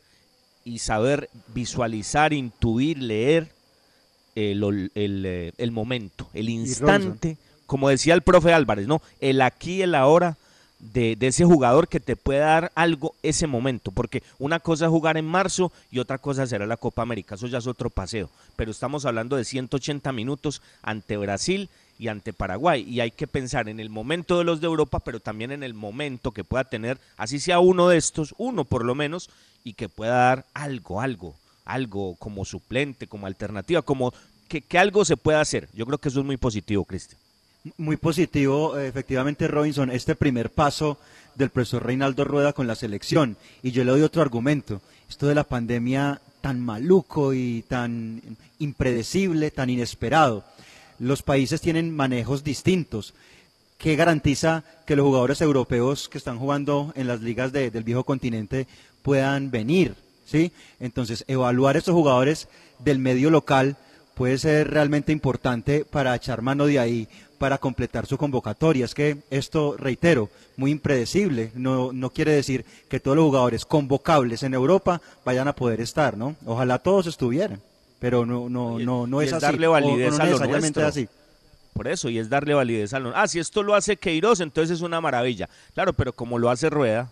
y saber visualizar, intuir, leer el, ol- el, eh, el momento, el instante, como decía el profe Álvarez, ¿no? El aquí, el ahora de, ese jugador que te puede dar algo ese momento, porque una cosa es jugar en marzo y otra cosa será la Copa América, eso ya es otro paseo, pero estamos hablando de 180 minutos ante Brasil y ante Paraguay, y hay que pensar en el momento de los de Europa, pero también en el momento que pueda tener, así sea uno de estos, uno por lo menos, y que pueda dar algo, algo, algo como suplente, como alternativa, como que, que algo se pueda hacer. Yo creo que eso es muy positivo, Cristian. Muy positivo, efectivamente, Robinson, este primer paso del profesor Reinaldo Rueda con la selección. Y yo le doy otro argumento. Esto de la pandemia tan maluco y tan impredecible, tan inesperado. Los países tienen manejos distintos. ¿Qué garantiza que los jugadores europeos que están jugando en las ligas de- del viejo continente puedan venir? ¿sí? Entonces, evaluar estos jugadores del medio local puede ser realmente importante para echar mano de ahí, para completar su convocatoria. Es que esto, reitero, muy impredecible. No, no quiere decir que todos los jugadores convocables en Europa vayan a poder estar, ¿no? Ojalá todos estuvieran, pero no, no, no, no y es, es así. darle o- o validez no a necesariamente así. Por eso, y es darle validez a lo... Ah, si esto lo hace Queiroz, entonces es una maravilla. Claro, pero como lo hace Rueda,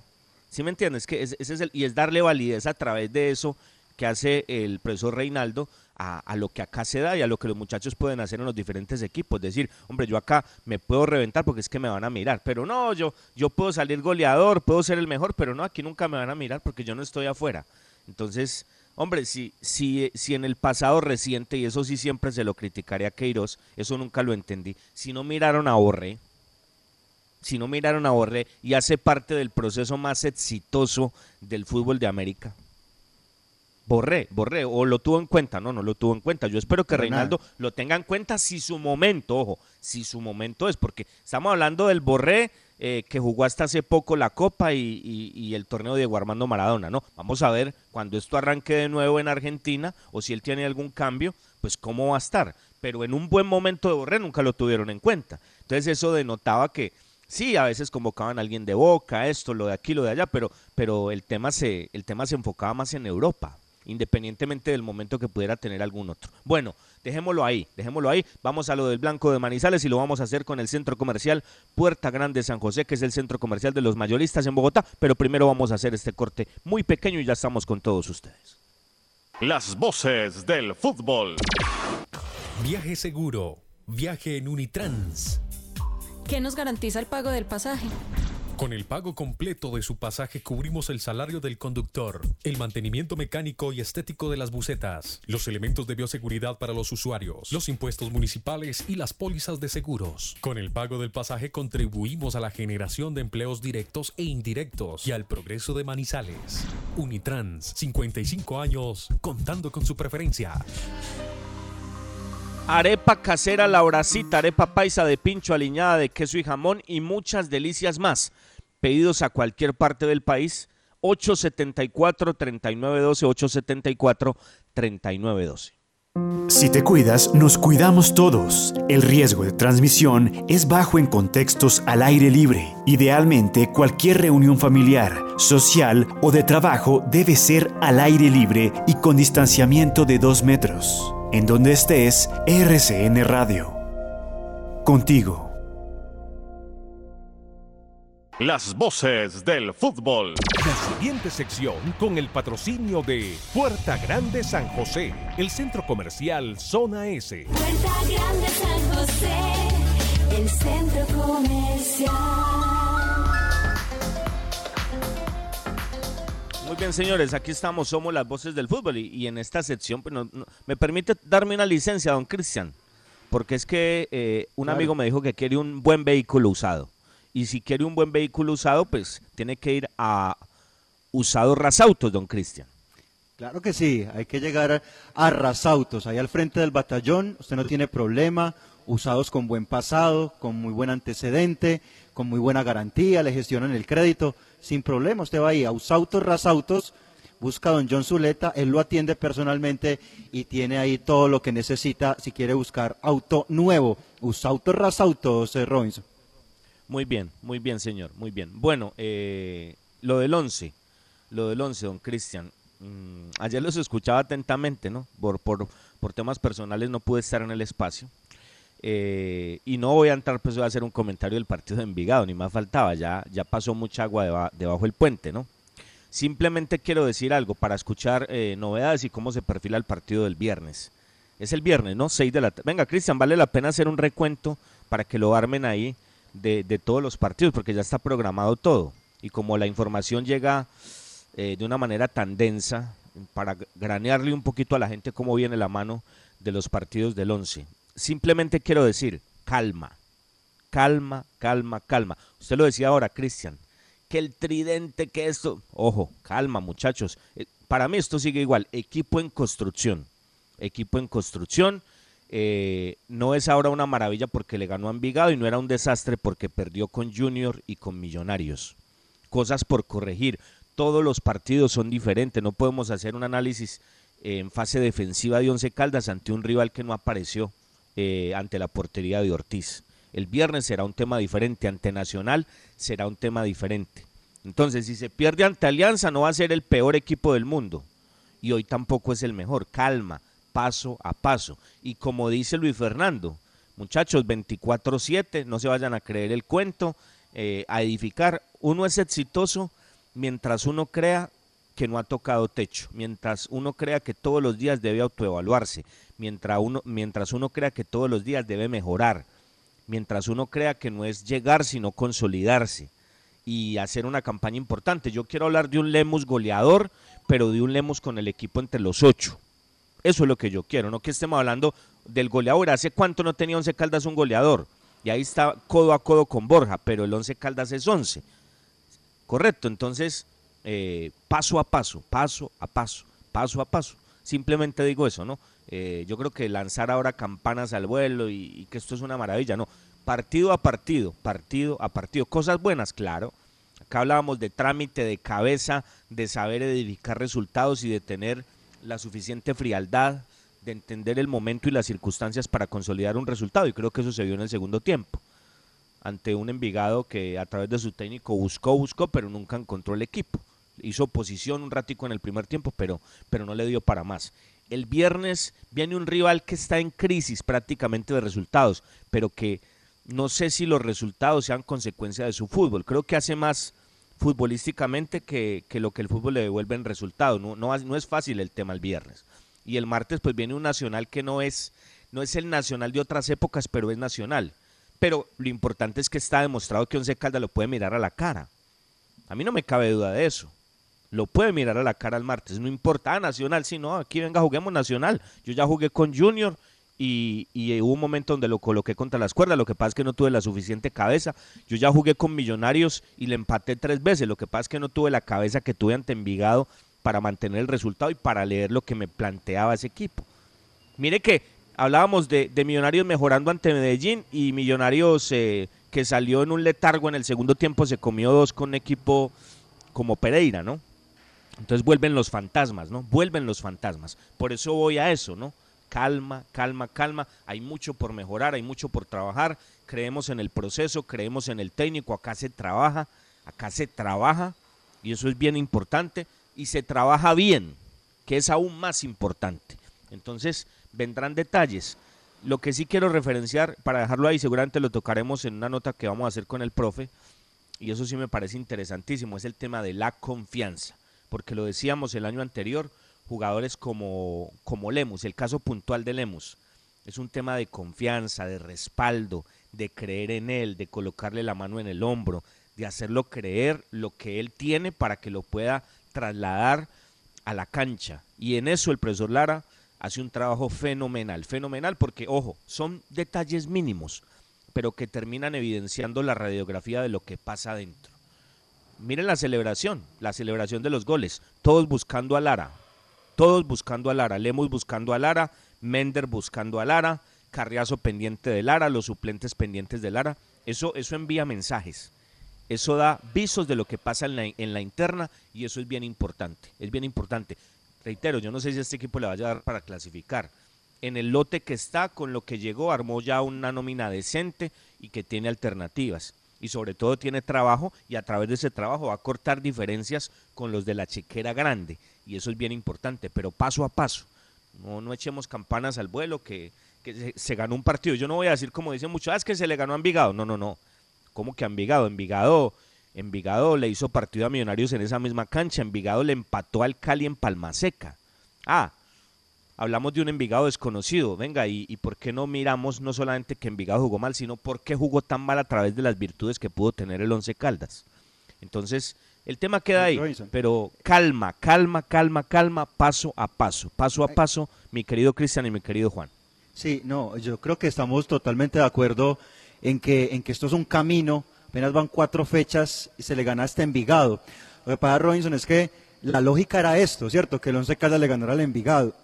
¿sí me entiendes? Que es- ese es el, y es darle validez a través de eso que hace el profesor Reinaldo a, lo que acá se da y a lo que los muchachos pueden hacer en los diferentes equipos. Decir, hombre, yo acá me puedo reventar porque es que me van a mirar. Pero no, yo, yo puedo salir goleador, puedo ser el mejor, pero no, aquí nunca me van a mirar porque yo no estoy afuera. Entonces, hombre, si, si, si en el pasado reciente, y eso sí siempre se lo criticaré a Queiroz, eso nunca lo entendí, si no miraron a Borré, si no miraron a Borré y hace parte del proceso más exitoso del fútbol de América. Borré, Borré, o lo tuvo en cuenta, no, no lo tuvo en cuenta. Yo espero que nada. Reinaldo lo tenga en cuenta si su momento, ojo, si su momento es, porque estamos hablando del Borré eh, que jugó hasta hace poco la Copa y, y- y el torneo de Diego Armando Maradona, ¿no? Vamos a ver cuando esto arranque de nuevo en Argentina o si él tiene algún cambio, pues cómo va a estar. Pero en un buen momento de Borré nunca lo tuvieron en cuenta. Entonces eso denotaba que sí, a veces convocaban a alguien de Boca, esto, lo de aquí, lo de allá, pero, pero el, tema se, el tema se enfocaba más en Europa independientemente del momento que pudiera tener algún otro. Bueno, dejémoslo ahí, dejémoslo ahí. Vamos a lo del Blanco de Manizales y lo vamos a hacer con el centro comercial Puerta Grande San José, que es el centro comercial de los mayoristas en Bogotá. Pero primero vamos a hacer este corte muy pequeño y ya estamos con todos ustedes. Las voces del fútbol. Viaje seguro. Viaje en Unitrans. ¿Qué nos garantiza el pago del pasaje? Con el pago completo de su pasaje cubrimos el salario del conductor, el mantenimiento mecánico y estético de las bucetas, los elementos de bioseguridad para los usuarios, los impuestos municipales y las pólizas de seguros. Con el pago del pasaje contribuimos a la generación de empleos directos e indirectos y al progreso de Manizales. Unitrans, 55 años, contando con su preferencia. Arepa casera La Horacita, arepa paisa de pincho aliñada de queso y jamón y muchas delicias más. Pedidos a cualquier parte del país. 874-3912, 874-3912. Si te cuidas, nos cuidamos todos. El riesgo de transmisión es bajo en contextos al aire libre. Idealmente, cualquier reunión familiar, social o de trabajo debe ser al aire libre y con distanciamiento de dos metros. En donde estés, RCN Radio. Contigo. Las voces del fútbol. La siguiente sección con el patrocinio de Puerta Grande San José, el centro comercial Zona S. Puerta Grande San José, el centro comercial. Muy bien, señores, aquí estamos, somos las voces del fútbol y, y en esta sección pues, no- no- me permite darme una licencia, don Cristian, porque es que eh, un Claro. amigo me dijo que quiere un buen vehículo usado y si quiere un buen vehículo usado, pues tiene que ir a Usados Rasautos, don Cristian. Claro que sí, hay que llegar a Rasautos, ahí al frente del batallón, usted no tiene problema, usados con buen pasado, con muy buen antecedente, con muy buena garantía, le gestionan el crédito, sin problema, usted va ahí a Usautos Rasautos, busca a don John Zuleta, él lo atiende personalmente y tiene ahí todo lo que necesita si quiere buscar auto nuevo, Usautos Rasautos, eh, Robinson. Muy bien, muy bien, señor, muy bien. Bueno, eh, lo del 11, lo del 11, don Cristian. mm, ayer los escuchaba atentamente, ¿no? Por, por, temas personales no pude estar en el espacio. Eh, y no voy a entrar, pues voy a hacer un comentario del partido de Envigado, ni más faltaba, ya, ya pasó mucha agua deba- debajo del puente, ¿no? Simplemente quiero decir algo para escuchar eh, novedades y cómo se perfila el partido del viernes. Es el viernes, ¿no? 6 de la tarde. Venga, Cristian, vale la pena hacer un recuento para que lo armen ahí de, de todos los partidos, porque ya está programado todo. Y como la información llega eh, de una manera tan densa, para granearle un poquito a la gente cómo viene la mano de los partidos del 11. Simplemente quiero decir, calma, calma, calma, calma. Usted lo decía ahora, Cristian, que el tridente, que esto... Ojo, calma muchachos. Eh, Para mí esto sigue igual, equipo en construcción. Equipo en construcción. Eh, no es ahora una maravilla porque le ganó a Envigado y no era un desastre porque perdió con Junior y con Millonarios. Cosas por corregir. Todos los partidos son diferentes. No podemos hacer un análisis eh, en fase defensiva de Once Caldas ante un rival que no apareció eh, ante la portería de Ortiz. El viernes será un tema diferente, ante Nacional será un tema diferente. Entonces, si se pierde ante Alianza, no va a ser el peor equipo del mundo. Y hoy tampoco es el mejor. Calma, paso a paso. Y como dice Luis Fernando, muchachos, 24-7, no se vayan a creer el cuento, eh, a edificar. Uno es exitoso mientras uno crea que no ha tocado techo, mientras uno crea que todos los días debe autoevaluarse, mientras uno, mientras uno crea que todos los días debe mejorar, mientras uno crea que no es llegar sino consolidarse y hacer una campaña importante. Yo quiero hablar de un Lemus goleador, pero de un Lemus con el equipo entre los ocho. Eso es lo que yo quiero, no que estemos hablando del goleador. ¿Hace cuánto no tenía Once Caldas un goleador? Y ahí está codo a codo con Borja, pero el Once Caldas es once. Correcto, entonces eh, paso a paso, paso a paso, paso a paso. Simplemente digo eso, ¿no? Eh, yo creo que lanzar ahora campanas al vuelo y, y que esto es una maravilla, no. Partido a partido, partido a partido. Cosas buenas, claro. Acá hablábamos de trámite, de cabeza, de saber edificar resultados y de tener la suficiente frialdad, de entender el momento y las circunstancias para consolidar un resultado. Y creo que eso se en el segundo tiempo ante un Envigado que a través de su técnico buscó, buscó, pero nunca encontró el equipo. Hizo posición un ratico en el primer tiempo, pero, pero no le dio para más. El viernes viene un rival que está en crisis prácticamente de resultados, pero que no sé si los resultados sean consecuencia de su fútbol. Creo que hace más futbolísticamente que, que lo que el fútbol le devuelve en resultados. No, no, es fácil el tema el viernes. Y el martes pues viene un nacional que no es, no es el nacional de otras épocas, pero es nacional pero lo importante es que está demostrado que Once Caldas lo puede mirar a la cara. A mí no me cabe duda de eso. Lo puede mirar a la cara el martes, no importa, ah, Nacional, si no, aquí venga, juguemos Nacional. Yo ya jugué con Junior y, y, hubo un momento donde lo coloqué contra las cuerdas, lo que pasa es que no tuve la suficiente cabeza. Yo ya jugué con Millonarios y le empaté tres veces, lo que pasa es que no tuve la cabeza que tuve ante Envigado para mantener el resultado y para leer lo que me planteaba ese equipo. Mire que hablábamos de, de, Millonarios mejorando ante Medellín y Millonarios eh, que salió en un letargo en el segundo tiempo se comió dos con un equipo como Pereira, ¿no? Entonces vuelven los fantasmas, ¿no? Vuelven los fantasmas. Por eso voy a eso, ¿no? Calma, calma, calma. Hay mucho por mejorar, hay mucho por trabajar. Creemos en el proceso, creemos en el técnico. Acá se trabaja, acá se trabaja y eso es bien importante. Y se trabaja bien, que es aún más importante. Entonces, vendrán detalles. Lo que sí quiero referenciar, para dejarlo ahí, seguramente lo tocaremos en una nota que vamos a hacer con el profe, y eso sí me parece interesantísimo, es el tema de la confianza, porque lo decíamos el año anterior, jugadores como, como Lemus, el caso puntual de Lemus, es un tema de confianza, de respaldo, de creer en él, de colocarle la mano en el hombro, de hacerlo creer lo que él tiene para que lo pueda trasladar a la cancha. Y en eso el profesor Lara hace un trabajo fenomenal, fenomenal porque, ojo, son detalles mínimos, pero que terminan evidenciando la radiografía de lo que pasa adentro. Miren la celebración, la celebración de los goles, todos buscando a Lara, todos buscando a Lara, Lemos buscando a Lara, Mender buscando a Lara, Carriazo pendiente de Lara, los suplentes pendientes de Lara, eso, eso envía mensajes. Eso da visos de lo que pasa en la, interna y eso es bien importante, es bien importante reitero, yo no sé si este equipo le vaya a dar para clasificar. En el lote que está, con lo que llegó, armó ya una nómina decente y que tiene alternativas. Y sobre todo tiene trabajo y a través de ese trabajo va a cortar diferencias con los de la chequera grande. Y eso es bien importante, pero paso a paso. No, no echemos campanas al vuelo que, que se, ganó un partido. Yo no voy a decir como dicen muchos, ah, es que se le ganó a Envigado. No, no, no. ¿Cómo que a Envigado? Envigado Envigado le hizo partido a Millonarios en esa misma cancha. Envigado le empató al Cali en Palmaseca. Ah, hablamos de un Envigado desconocido. Venga, ¿y, ¿y, por qué no miramos no solamente que Envigado jugó mal, sino por qué jugó tan mal a través de las virtudes que pudo tener el Once Caldas? Entonces, el tema queda ahí, pero calma, calma, calma, calma, paso a paso, paso a paso, mi querido Cristian y mi querido Juan. Sí, no, yo creo que estamos totalmente de acuerdo en que, en que esto es un camino apenas van cuatro fechas y se le gana hasta Envigado. Lo que pasa, Robinson, es que la lógica era esto, ¿cierto? Que el Once Caldas le ganara al Envigado.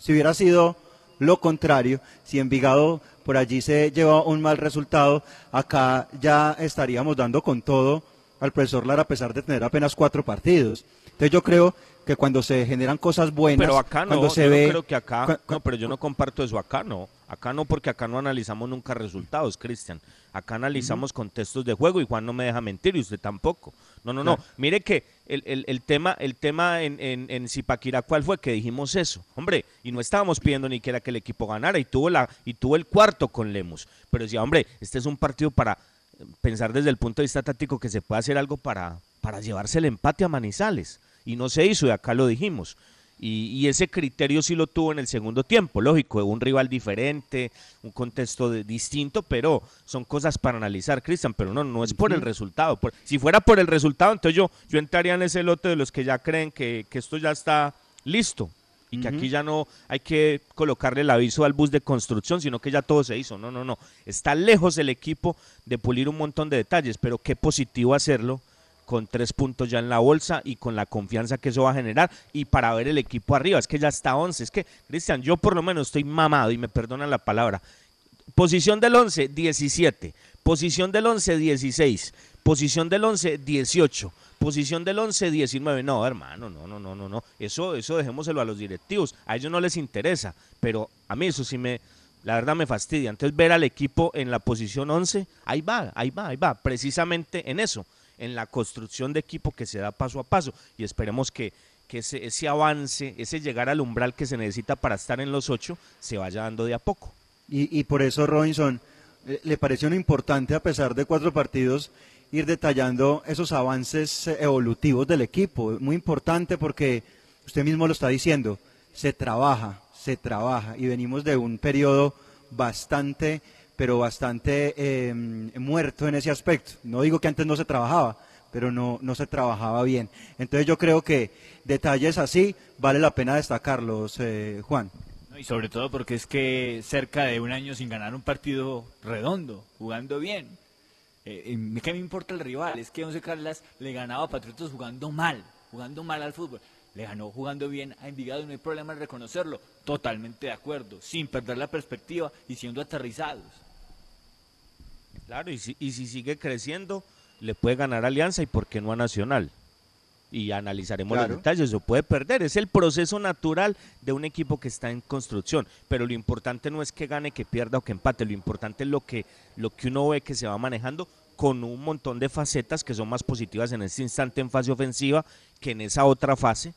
Si hubiera sido lo contrario, si Envigado por allí se lleva un mal resultado, acá ya estaríamos dando con todo al profesor Lara a pesar de tener apenas cuatro partidos. Entonces yo creo que cuando se generan cosas buenas, Pero acá no, cuando se yo ve, no creo que acá, no, pero yo no comparto eso acá no, acá no porque acá no analizamos nunca resultados, Cristian, acá analizamos contextos de juego y Juan no me deja mentir y usted tampoco, no, no, no, mire que el, el- el tema, el tema en, en, en Zipaquirá, ¿cuál fue? Que dijimos eso, hombre, y no estábamos pidiendo ni siquiera que el equipo ganara y tuvo, la, y tuvo el cuarto con Lemus, pero decía, hombre, este es un partido para pensar desde el punto de vista táctico que se puede hacer algo para, para llevarse el empate a Manizales. Y no se hizo, y acá lo dijimos. Y, y ese criterio sí lo tuvo en el segundo tiempo, lógico, un rival diferente, un contexto de- distinto, pero son cosas para analizar, Cristian, pero no, no es por el resultado. Por- si fuera por el resultado, entonces yo, yo entraría en ese lote de los que ya creen que, que esto ya está listo y que aquí ya no hay que colocarle el aviso al bus de construcción, sino que ya todo se hizo. No, no, no. Está lejos el equipo de pulir un montón de detalles, pero qué positivo hacerlo con tres puntos ya en la bolsa y con la confianza que eso va a generar y para ver el equipo arriba. Es que ya está 11. Es que, Cristian, yo por lo menos estoy mamado y me perdonan la palabra. Posición del 11, 17. Posición del 11, 16. Posición del 11, 18. Posición del 11, 19. No, hermano, no, no, no, no, no. Eso, eso dejémoselo a los directivos. A ellos no les interesa. Pero a mí eso sí me, la verdad me fastidia. Entonces ver al equipo en la posición 11, ahí va, ahí va, ahí va. Precisamente en eso, en la construcción de equipo que se da paso a paso. Y esperemos que, que ese, ese avance, ese llegar al umbral que se necesita para estar en los ocho, se vaya dando de a poco. Y, por eso, Robinson, eh, le pareció importante, a pesar de cuatro partidos, ir detallando esos avances eh, evolutivos del equipo. Muy importante porque usted mismo lo está diciendo, se trabaja, se trabaja. Y venimos de un periodo bastante, pero bastante eh, muerto en ese aspecto. No digo que antes no se trabajaba, pero no, no se trabajaba bien. Entonces yo creo que detalles así vale la pena destacarlos, eh, Juan. Y sobre todo porque es que cerca de un año sin ganar un partido redondo, jugando bien. Eh, eh, ¿Qué me importa el rival? Es que Once Caldas le ganaba a Patriotas jugando mal, jugando mal al fútbol. Le ganó jugando bien a Envigado no hay problema en reconocerlo. Totalmente de acuerdo, sin perder la perspectiva y siendo aterrizados. Claro, y si, y si sigue creciendo, le puede ganar Alianza y por qué no a Nacional. Y analizaremos Claro. los detalles, se puede perder. Es el proceso natural de un equipo que está en construcción. Pero lo importante no es que gane, que pierda o que empate. Lo importante es lo que, lo que uno ve que se va manejando con un montón de facetas que son más positivas en este instante en fase ofensiva que en esa otra fase.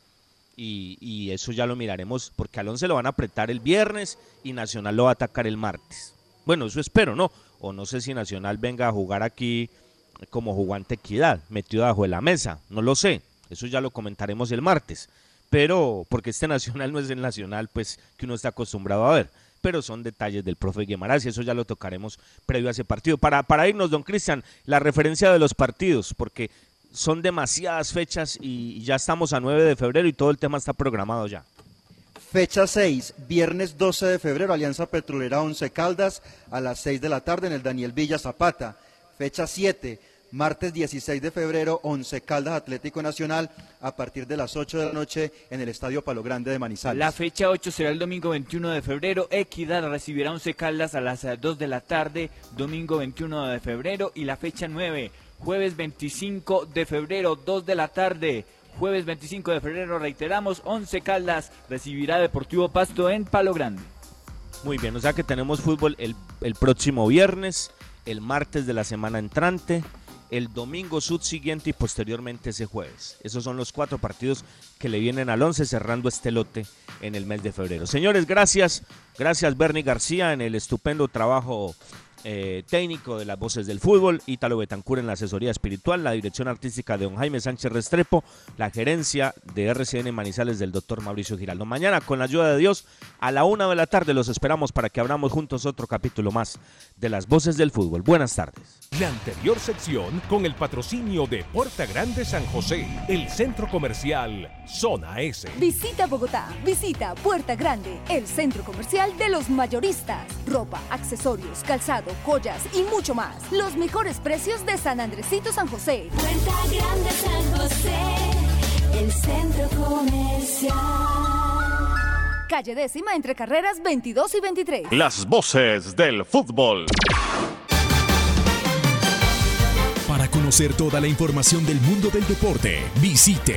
Y, y eso ya lo miraremos, porque Alonso lo van a apretar el viernes y Nacional lo va a atacar el martes. Bueno, eso espero, ¿no? O no sé si Nacional venga a jugar aquí como jugante equidad, metido bajo de la mesa, no lo sé. Eso ya lo comentaremos el martes. Pero, porque este Nacional no es el Nacional, pues, que uno está acostumbrado a ver. Pero son detalles del profe Guimarães y eso ya lo tocaremos previo a ese partido. Para, para irnos, don Cristian, la referencia de los partidos, porque son demasiadas fechas y ya estamos a 9 de febrero y todo el tema está programado ya. Fecha 6, viernes 12 de febrero, Alianza Petrolera 11 Caldas a las 6 de la tarde en el Daniel Villa Zapata. Fecha 7, martes 16 de febrero, 11 Caldas Atlético Nacional a partir de las 8 de la noche en el Estadio Palo Grande de Manizales. La fecha 8 será el domingo 21 de febrero. Equidad recibirá 11 Caldas a las eh, 2 de la tarde, domingo 21 de febrero. Y la fecha 9, jueves 25 de febrero, 2 de la tarde. Jueves 25 de febrero, reiteramos, 11 Caldas recibirá Deportivo Pasto en Palo Grande. Muy bien, o sea que tenemos fútbol el, el próximo viernes, el martes de la semana entrante, el domingo subsiguiente y posteriormente ese jueves. Esos son los cuatro partidos que le vienen al 11 cerrando este lote en el mes de febrero. Señores, gracias. Gracias Bernie García en el estupendo trabajo eh, técnico de las voces del fútbol, Ítalo Betancur en la asesoría espiritual, la dirección artística de don Jaime Sánchez Restrepo, la gerencia de RCN Manizales del doctor Mauricio Giraldo. Mañana, con la ayuda de Dios, a la una de la tarde los esperamos para que abramos juntos otro capítulo más de las voces del fútbol. Buenas tardes. La anterior sección con el patrocinio de Puerta Grande San José, el centro comercial Zona S. Visita Bogotá, visita Puerta Grande, el centro comercial de los mayoristas. Ropa, accesorios, calzado, joyas y mucho más. Los mejores precios de San Andresito San José. Puerta Grande San José, el centro comercial. Calle décima entre carreras 22 y 23. Las voces del fútbol. Para conocer toda la información del mundo del deporte, visite